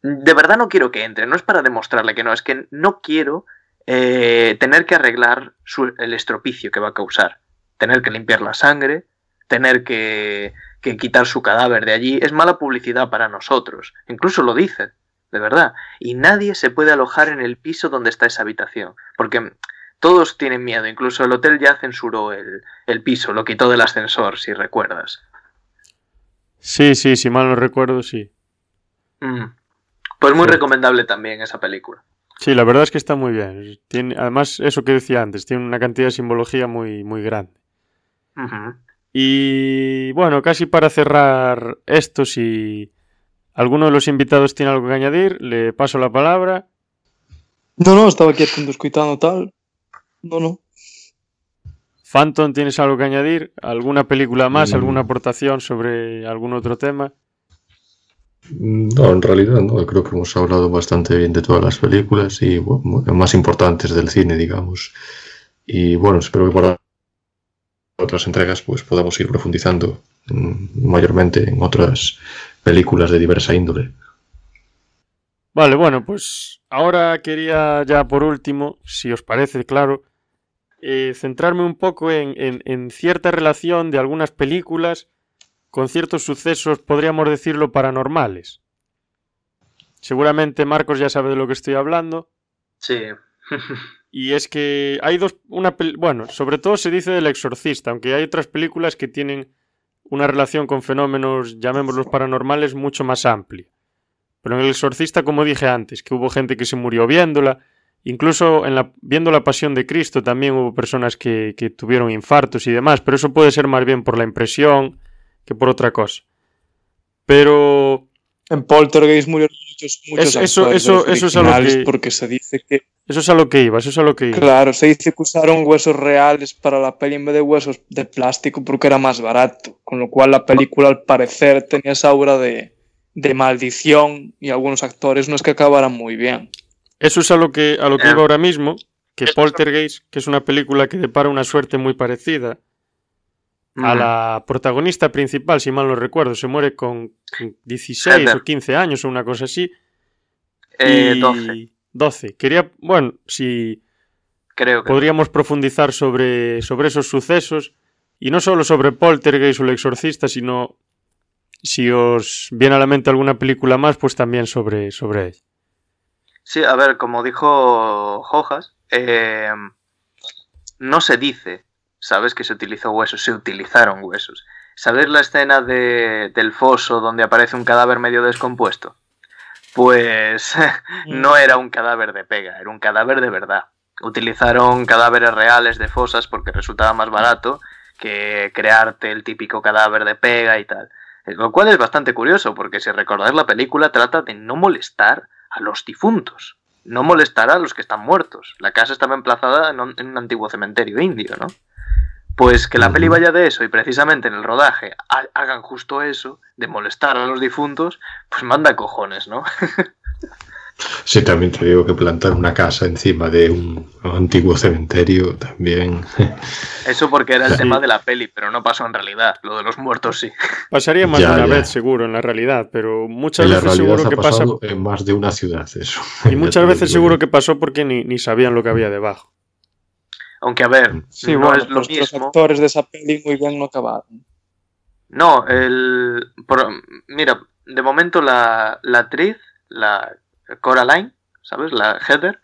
de verdad no quiero que entre, no es para demostrarle que no, es que no quiero eh, tener que arreglar el estropicio que va a causar, tener que limpiar la sangre, tener que, que quitar su cadáver de allí, es mala publicidad para nosotros, incluso lo dice, de verdad, y nadie se puede alojar en el piso donde está esa habitación, porque todos tienen miedo, incluso el hotel ya censuró el, el piso, lo quitó del ascensor, si recuerdas. Sí, sí, si mal no recuerdo, sí. Mm. Pues muy recomendable también esa película. Sí, la verdad es que está muy bien. Tiene, además, eso que decía antes, tiene una cantidad de simbología muy, muy grande. Y bueno, casi para cerrar esto, si alguno de los invitados tiene algo que añadir, le paso la palabra. No, no, estaba aquí escuchando tal. No, no. Phantom, ¿tienes algo que añadir? ¿Alguna película más? ¿Alguna aportación sobre algún otro tema? No, en realidad no. Creo que hemos hablado bastante bien de todas las películas y más importantes del cine, digamos. Y bueno, espero que para otras entregas pues podamos ir profundizando mm, mayormente en otras películas de diversa índole. Vale, bueno, pues ahora quería ya por último, si os parece, claro, eh, centrarme un poco en, en, en, cierta relación de algunas películas con ciertos sucesos, podríamos decirlo, paranormales. Seguramente Marcos ya sabe de lo que estoy hablando. Sí. y es que hay dos, una, bueno, sobre todo se dice del exorcista, aunque hay otras películas que tienen una relación con fenómenos, llamémoslos paranormales, mucho más amplia. Pero en El Exorcista, como dije antes, que hubo gente que se murió viéndola, incluso en la, viendo la Pasión de Cristo también hubo personas que, que tuvieron infartos y demás, pero eso puede ser más bien por la impresión que por otra cosa. Pero... En Poltergeist murieron muchos, muchos es, eso, eso, eso es a lo que... porque se dice que eso es a lo que iba, eso es a lo que iba. Claro, se dice que usaron huesos reales para la peli en vez de huesos de plástico porque era más barato, con lo cual la película al parecer tenía esa aura de, de maldición y algunos actores no es que acabaran muy bien. Eso es a lo que, a lo que iba ahora mismo, que Poltergeist, que es una película que depara una suerte muy parecida a la protagonista principal, si mal no recuerdo, se muere con 16 o 15 años o una cosa así. Eh, 12. 12. Quería, bueno, si Creo que podríamos profundizar sobre, sobre esos sucesos y no solo sobre Poltergeist o el exorcista, sino si os viene a la mente alguna película más, pues también sobre, sobre ella. Sí, a ver, como dijo Hojas, eh, no se dice, ¿sabes? Que se utilizó huesos, se utilizaron huesos. ¿Sabes la escena de, del foso donde aparece un cadáver medio descompuesto? Pues [LAUGHS] no era un cadáver de pega, era un cadáver de verdad. Utilizaron cadáveres reales de fosas porque resultaba más barato que crearte el típico cadáver de pega y tal. Lo cual es bastante curioso, porque si recordáis la película trata de no molestar a los difuntos, no molestar a los que están muertos. La casa estaba emplazada en un, en un antiguo cementerio indio, ¿no? Pues que la peli vaya de eso y precisamente en el rodaje hagan justo eso, de molestar a los difuntos, pues manda cojones, ¿no? [LAUGHS] Sí, también te digo que plantar una casa encima de un antiguo cementerio también. [LAUGHS] Eso porque era el sí. tema de la peli, pero no pasó en realidad. Lo de los muertos sí. Pasaría más ya, de una ya. vez seguro en la realidad, pero muchas en veces seguro que pasa. En más de una ciudad, eso. Y [LAUGHS] muchas veces seguro que pasó porque ni, ni, sabían lo que había debajo. Aunque a ver, sí, no bueno, es lo pues mismo. Los actores de esa peli muy bien no acabaron. No, el. Por, mira, de momento la, la actriz, la Coraline, ¿sabes? La Heather,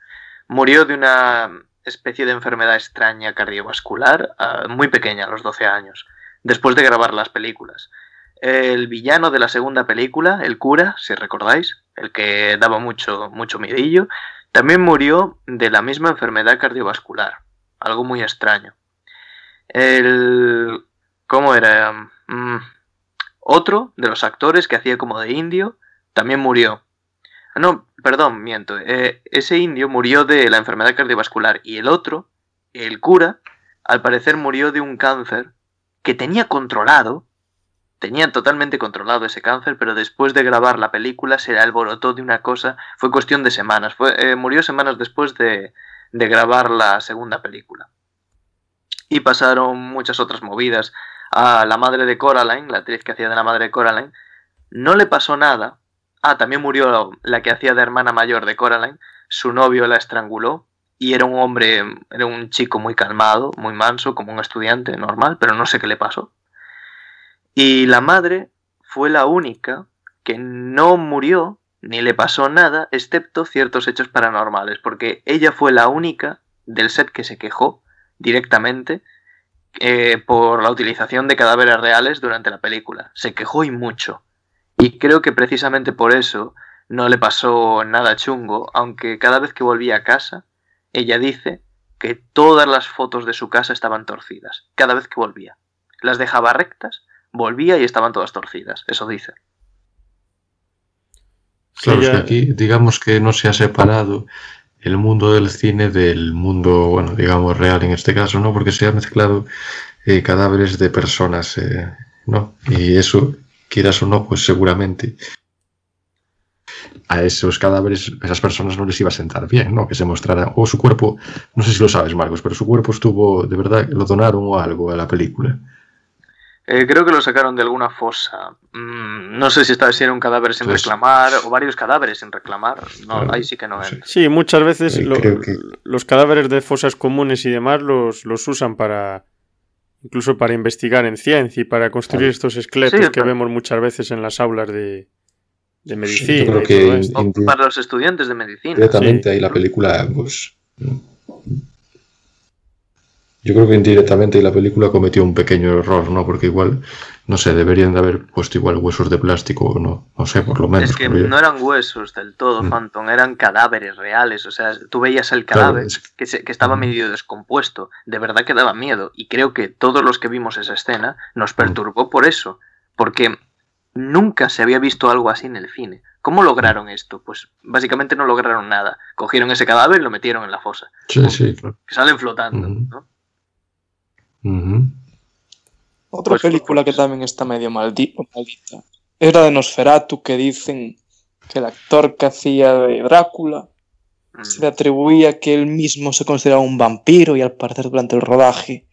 murió de una especie de enfermedad extraña cardiovascular uh, muy pequeña, a los 12 años, después de grabar las películas. El villano de la segunda película, el cura, si recordáis, el que daba mucho, mucho miedillo, también murió de la misma enfermedad cardiovascular, algo muy extraño. El... ¿Cómo era? Mm, otro de los actores que hacía como de indio también murió no, perdón, miento. Eh, ese indio murió de la enfermedad cardiovascular y el otro, el cura, al parecer murió de un cáncer que tenía controlado, tenía totalmente controlado ese cáncer, pero después de grabar la película se le alborotó de una cosa, fue cuestión de semanas, fue, eh, murió semanas después de, de grabar la segunda película. Y pasaron muchas otras movidas. A la madre de Coraline, la actriz que hacía de la madre de Coraline, no le pasó nada, Ah, también murió la que hacía de hermana mayor de Coraline. Su novio la estranguló y era un hombre, era un chico muy calmado, muy manso, como un estudiante normal, pero no sé qué le pasó. Y la madre fue la única que no murió ni le pasó nada, excepto ciertos hechos paranormales, porque ella fue la única del set que se quejó directamente eh, por la utilización de cadáveres reales durante la película. Se quejó y mucho. Y creo que precisamente por eso no le pasó nada chungo, aunque cada vez que volvía a casa, ella dice que todas las fotos de su casa estaban torcidas, cada vez que volvía. Las dejaba rectas, volvía y estaban todas torcidas, eso dice. Claro, es que aquí digamos que no se ha separado el mundo del cine del mundo, bueno, digamos real en este caso, ¿no? Porque se ha mezclado eh, cadáveres de personas, eh, ¿no? Y eso quieras o no, pues seguramente a esos cadáveres, a esas personas no les iba a sentar bien, ¿no? Que se mostrara, o su cuerpo, no sé si lo sabes, Marcos, pero su cuerpo estuvo, de verdad, lo donaron o algo a la película. Eh, creo que lo sacaron de alguna fosa. Mm, no sé si, estaba, si era un cadáver sin reclamar o varios cadáveres sin reclamar. No, Claro, ahí sí que no sí. entra. Sí, muchas veces Eh, lo- creo que- los cadáveres de fosas comunes y demás los, los usan para incluso para investigar en ciencia y para construir Claro. estos esqueletos Sí, que vemos muchas veces en las aulas de, de medicina yo creo que para los estudiantes de medicina. Directamente ahí la película, pues. Yo creo que indirectamente ahí la película cometió un pequeño error, ¿no? Porque igual, no sé, deberían de haber puesto igual huesos de plástico o no. No sé, por lo menos. Es que no eran huesos del todo, Mm. Phantom, eran cadáveres reales. O sea, tú veías el Claro, cadáver es- que, se- que estaba Mm. medio descompuesto. De verdad que daba miedo. Y creo que todos los que vimos esa escena nos perturbó por eso. Porque nunca se había visto algo así en el cine. ¿Cómo lograron esto? Pues básicamente no lograron nada. Cogieron ese cadáver y lo metieron en la fosa. Sí, sí, claro. Que salen flotando. ¿no? Otra Pues, película que pues- también está medio maldi- maldita era de Nosferatu, que dicen que el actor que hacía de Drácula Mm. se le atribuía que él mismo se consideraba un vampiro y al parecer durante el rodaje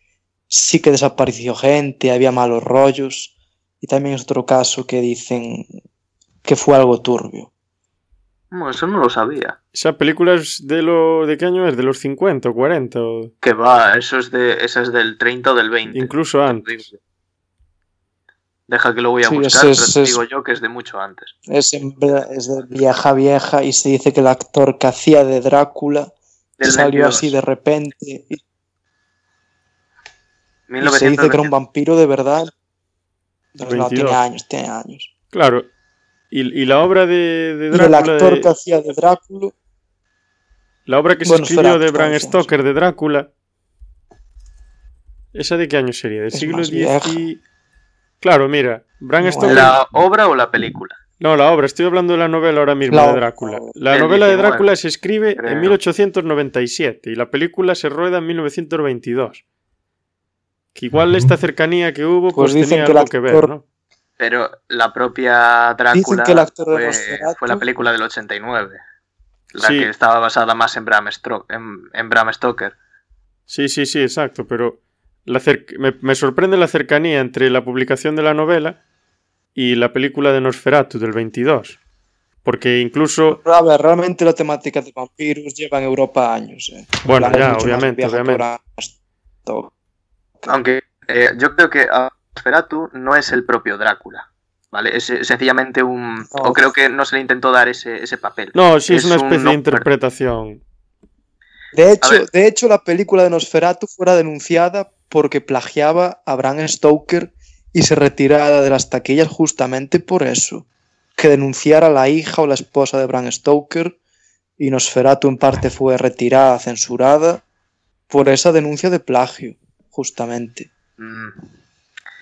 sí que desapareció gente, había malos rollos y también es otro caso que dicen que fue algo turbio. No, eso no lo sabía. Esa película es de lo de qué año es? De los 50 o 40 o Que va, eso es, de, esa es del 30 o del 20. incluso antes. Deja que lo voy a Sí, buscar, pero es- te es- digo yo que es de mucho antes. Es, es de vieja vieja y se dice que el actor que hacía de Drácula Del salió 22. así de repente y, y se 1920. dice que era un vampiro de verdad. Pero no, 22. tiene años, tiene años. Claro. Y, y la obra de, de Y el Drácula actor de- que hacía de Drácula La obra que se Bueno, escribió de Bram Stoker de Drácula. ¿Esa de qué año sería? ¿Del siglo más X? vieja. y- Claro, mira, Bram Stoker. ¿La obra o la película? No, la obra, estoy hablando de la novela ahora mismo La de. Drácula. La novela de 19, Drácula se escribe creo. en 1897 y la película se rueda en 1922. Que igual esta cercanía que hubo Pues pues, dicen tenía que el algo que ver, ¿no? Pero la propia Drácula que el actor de fue, fue la película del 89. La Sí. que estaba basada más en Bram, Stro- en, en Bram Stoker. Sí, sí, sí, exacto, pero la cer- me, me sorprende la cercanía entre la publicación de la novela y la película de Nosferatu del 22. Porque incluso, Pero a ver, realmente la temática de vampiros lleva en Europa años. eh. bueno, ya, obviamente, obviamente. Aunque eh, yo creo que ah, Nosferatu no es el propio Drácula. ¿Vale? Es sencillamente un. No. O creo que no se le intentó dar ese, ese papel. No, sí, es, Es una un especie de interpretación. De hecho, de hecho, la película de Nosferatu fuera denunciada porque plagiaba a Bram Stoker y se retirara de las taquillas justamente por eso. Que denunciara a la hija o la esposa de Bram Stoker y Nosferatu en parte fue retirada, censurada por esa denuncia de plagio, justamente. Mm,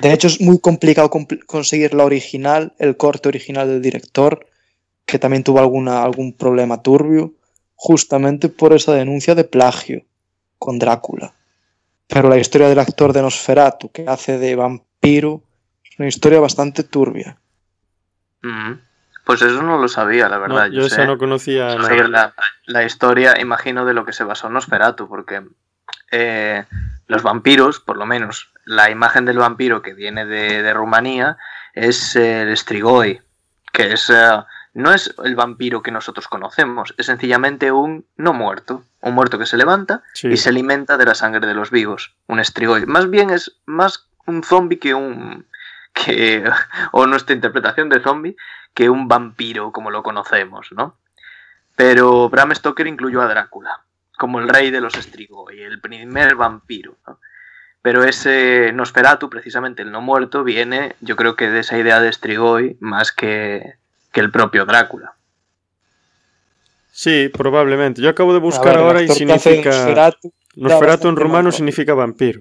De hecho, es muy complicado compl- conseguir la original, el corte original del director, que también tuvo alguna, algún problema turbio, justamente por esa denuncia de plagio con Drácula. Pero la historia del actor de Nosferatu, que hace de vampiro, es una historia bastante turbia. mm. Pues eso no lo sabía, la verdad. No, yo yo esa sé no conocía la, la historia, imagino, de lo que se basó Nosferatu, porque eh, los vampiros, por lo menos, la imagen del vampiro que viene de, de Rumanía es el Strigoi, que es eh, no es el vampiro que nosotros conocemos, es sencillamente un no muerto, un muerto que se levanta Sí. y se alimenta de la sangre de los vivos, un Strigoi. Más bien es más un zombie que un que [LAUGHS] o nuestra interpretación de zombie que un vampiro como lo conocemos, ¿no? Pero Bram Stoker incluyó a Drácula como el rey de los Strigoi, el primer vampiro, ¿no? Pero ese Nosferatu, precisamente el no muerto, viene, yo creo que de esa idea de Strigoi más que, que el propio Drácula. Sí, probablemente. Yo acabo de buscar ver, ahora y significa... Nosferatu, Nosferatu en rumano más- significa vampiro.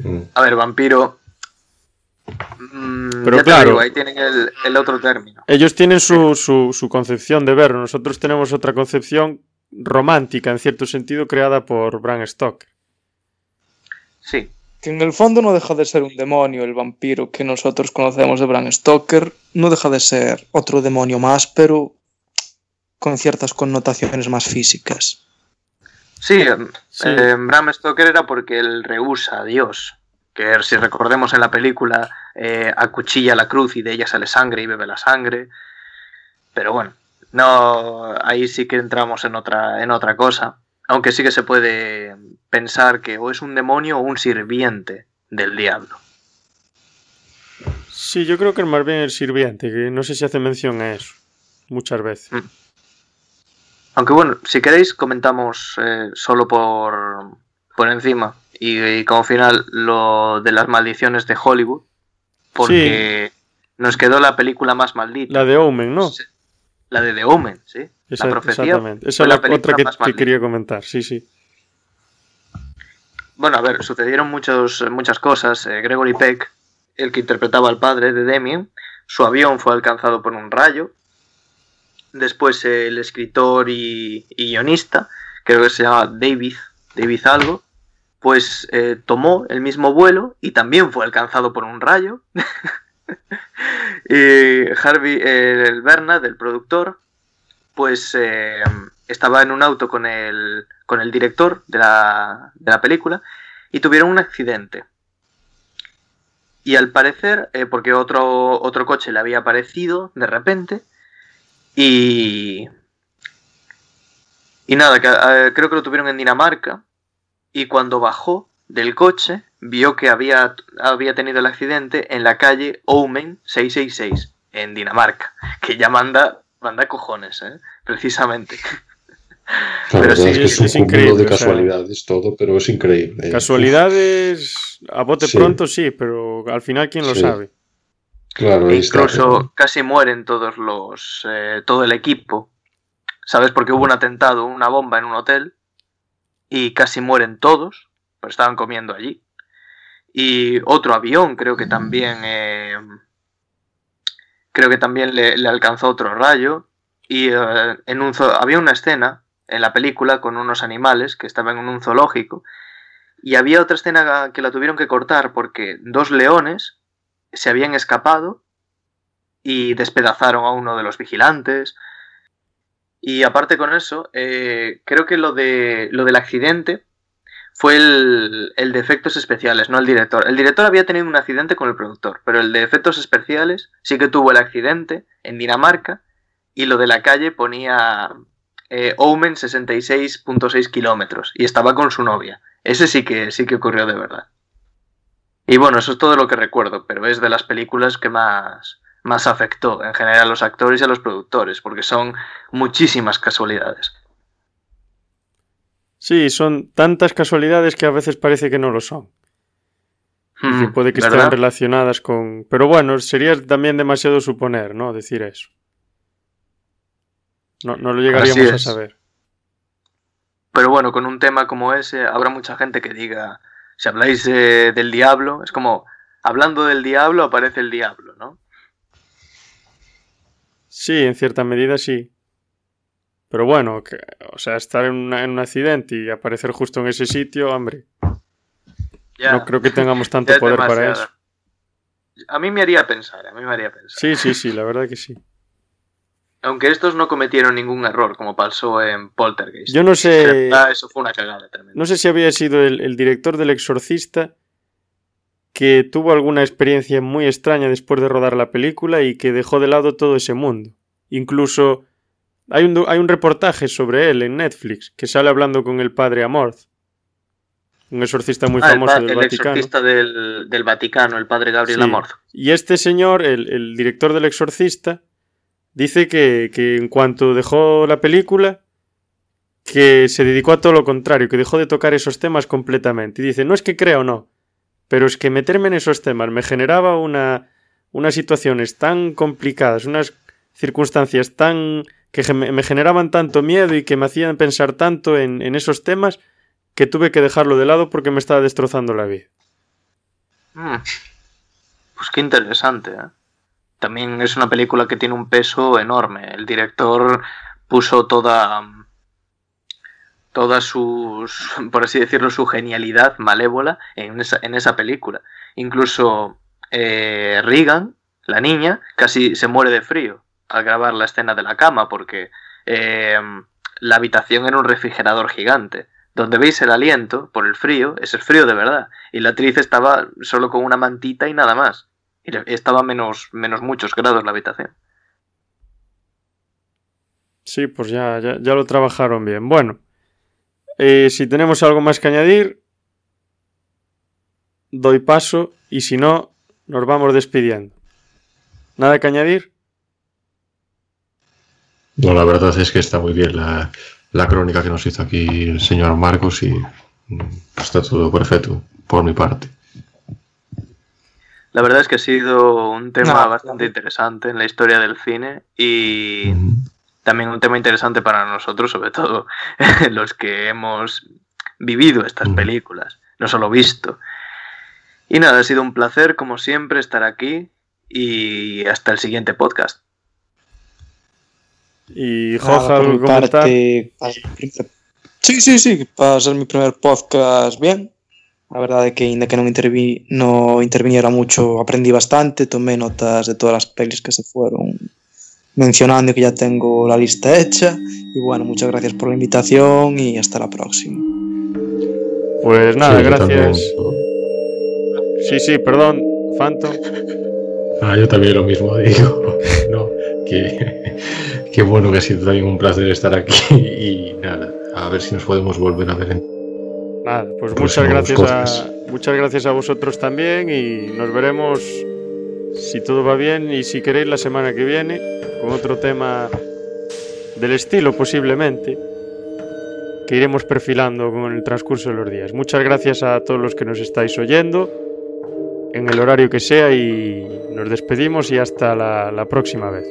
Mm. A ver, vampiro. mm, Pero ya te claro. digo, ahí tienen el, el otro término. Ellos tienen su, su, su concepción de verlo. Nosotros tenemos otra concepción romántica, en cierto sentido, creada por Bram Stoker. Sí, que en el fondo no deja de ser un demonio el vampiro que nosotros conocemos de Bram Stoker, no deja de ser otro demonio más, pero con ciertas connotaciones más físicas. sí, em, Sí. eh, Bram Stoker era porque él rehúsa a Dios, que si recordemos en la película eh, acuchilla la cruz y de ella sale sangre y bebe la sangre. Pero bueno, no, ahí sí que entramos en otra, en otra cosa. Aunque sí que se puede pensar que o es un demonio o un sirviente del diablo. Sí, yo creo que es más bien el sirviente, que no sé si hace mención a eso muchas veces. Mm. Aunque bueno, si queréis comentamos eh, solo por, por encima y, como final lo de las maldiciones de Hollywood, porque nos quedó la película más maldita. La de Omen, ¿no? La de The Omen, sí. la profecía. Exactamente. Esa es la, otra que, quería comentar, sí, sí. Bueno, a ver, sucedieron muchos, muchas cosas. Eh, Gregory Peck, el que interpretaba al padre de Damien, su avión fue alcanzado por un rayo. Después el escritor y, guionista, creo que se llama David, David algo, pues eh, tomó el mismo vuelo y también fue alcanzado por un rayo. [LAUGHS] y Harvey el Bernard, el productor, pues eh, estaba en un auto con el, con el director de la, de la, película y tuvieron un accidente. Y al parecer, eh, porque otro, otro coche le había aparecido de repente, y... Y nada, eh, creo que lo tuvieron en Dinamarca, y cuando bajó del coche, vio que había, había tenido el accidente en la calle Omen 666, en Dinamarca, que ya manda, manda cojones, ¿eh? precisamente. [LAUGHS] pero sí, es, es, increíble. de casualidades todo, pero es increíble. Casualidades a bote pronto sí, pero al final quién lo sabe. Claro, e incluso casi mueren todos los eh, todo el equipo. ¿Sabes? Porque hubo un atentado, una bomba en un hotel y casi mueren todos, pero estaban comiendo allí y otro avión, creo que también eh, creo que también le, alcanzó otro rayo y eh, en un había una escena en la película con unos animales que estaban en un zoológico y había otra escena que la tuvieron que cortar porque dos leones se habían escapado y despedazaron a uno de los vigilantes y aparte con eso eh, creo que lo de lo del accidente fue el, el, de efectos especiales, no el director. El director había tenido un accidente con el productor, pero el de efectos especiales sí que tuvo el accidente en Dinamarca y lo de la calle ponía eh, Omen 66.6 kilómetros y estaba con su novia. Ese sí que, sí que ocurrió de verdad. Y bueno, eso es todo lo que recuerdo, pero es de las películas que más, más afectó en general a los actores y a los productores, porque son muchísimas casualidades. Sí, son tantas casualidades que a veces parece que no lo son. Hmm, puede que estén relacionadas con... Pero bueno, sería también demasiado suponer, ¿no? Decir eso. No, no lo llegaríamos a saber. Pero bueno, con un tema como ese, habrá mucha gente que diga, si habláis del diablo, es como, hablando del diablo aparece el diablo, ¿no? Sí, en cierta medida sí. Pero bueno, que, o sea, estar en, un accidente y aparecer justo en ese sitio, hombre. no creo que tengamos [LAUGHS] tanto poder para eso. A mí me haría pensar, a mí me haría pensar. Sí, sí, sí, la verdad que sí. Aunque estos no cometieron ningún error, como pasó en Poltergeist. Yo no sé. Eso fue una cagada tremenda. No sé si había sido el director del Exorcista que tuvo alguna experiencia muy extraña después de rodar la película y que dejó de lado todo ese mundo. Incluso hay un, hay un reportaje sobre él en Netflix que sale hablando con el padre Amorth. Un exorcista muy ah, famoso del el Vaticano. exorcista del, del, Vaticano, el padre Gabriel Amorth. Y este señor, el, el, director del exorcista, dice que, que en cuanto dejó la película, que se dedicó a todo lo contrario, que dejó de tocar esos temas completamente. Y dice, no es que crea o no, pero es que meterme en esos temas me generaba una, unas situaciones tan complicadas, unas circunstancias tan que me generaban tanto miedo y que me hacían pensar tanto en, esos temas que tuve que dejarlo de lado porque me estaba destrozando la vida. Mm. Pues qué interesante. ¿eh? También es una película que tiene un peso enorme. El director puso toda toda su, por así decirlo, su genialidad malévola en esa, en esa película. Incluso eh, Regan, la niña, casi se muere de frío al grabar la escena de la cama, porque eh, la habitación era un refrigerador gigante. donde veis el aliento por el frío, es el frío de verdad. Y la actriz estaba solo con una mantita y nada más. Y estaba menos, menos muchos grados la habitación. Sí, pues ya, ya, lo trabajaron bien. Bueno, eh, si tenemos algo más que añadir, doy paso y si no, nos vamos despidiendo. ¿Nada que añadir? No, la verdad es que está muy bien la, la crónica que nos hizo aquí el señor Marcos y mm, está todo perfecto por mi parte. La verdad es que ha sido un tema bastante interesante en la historia del cine y también un tema interesante para nosotros, sobre todo [LAUGHS] los que hemos vivido estas películas, no solo visto. Y nada, ha sido un placer, como siempre, estar aquí y hasta el siguiente podcast. Y Joja, ¿cómo parte, Sí, sí, sí, para ser mi primer podcast bien. La verdad es que, ainda que no, intervi no interviniera mucho, aprendí bastante, tomé notas de todas las pelis que se fueron mencionando que ya tengo la lista hecha. Y bueno, muchas gracias por la invitación y hasta la próxima. Pues nada, gracias. Sí, sí, perdón, Phantom. Ah, yo también lo mismo digo. [LAUGHS] no, que Qué bueno que ha sido también un placer estar aquí y nada, a ver si nos podemos volver a ver en... Nada, pues muchas gracias, a, muchas gracias a vosotros también y nos veremos si todo va bien y si queréis la semana que viene con otro tema del estilo posiblemente que iremos perfilando con el transcurso de los días. Muchas gracias a todos los que nos estáis oyendo en el horario que sea y nos despedimos y hasta la próxima vez.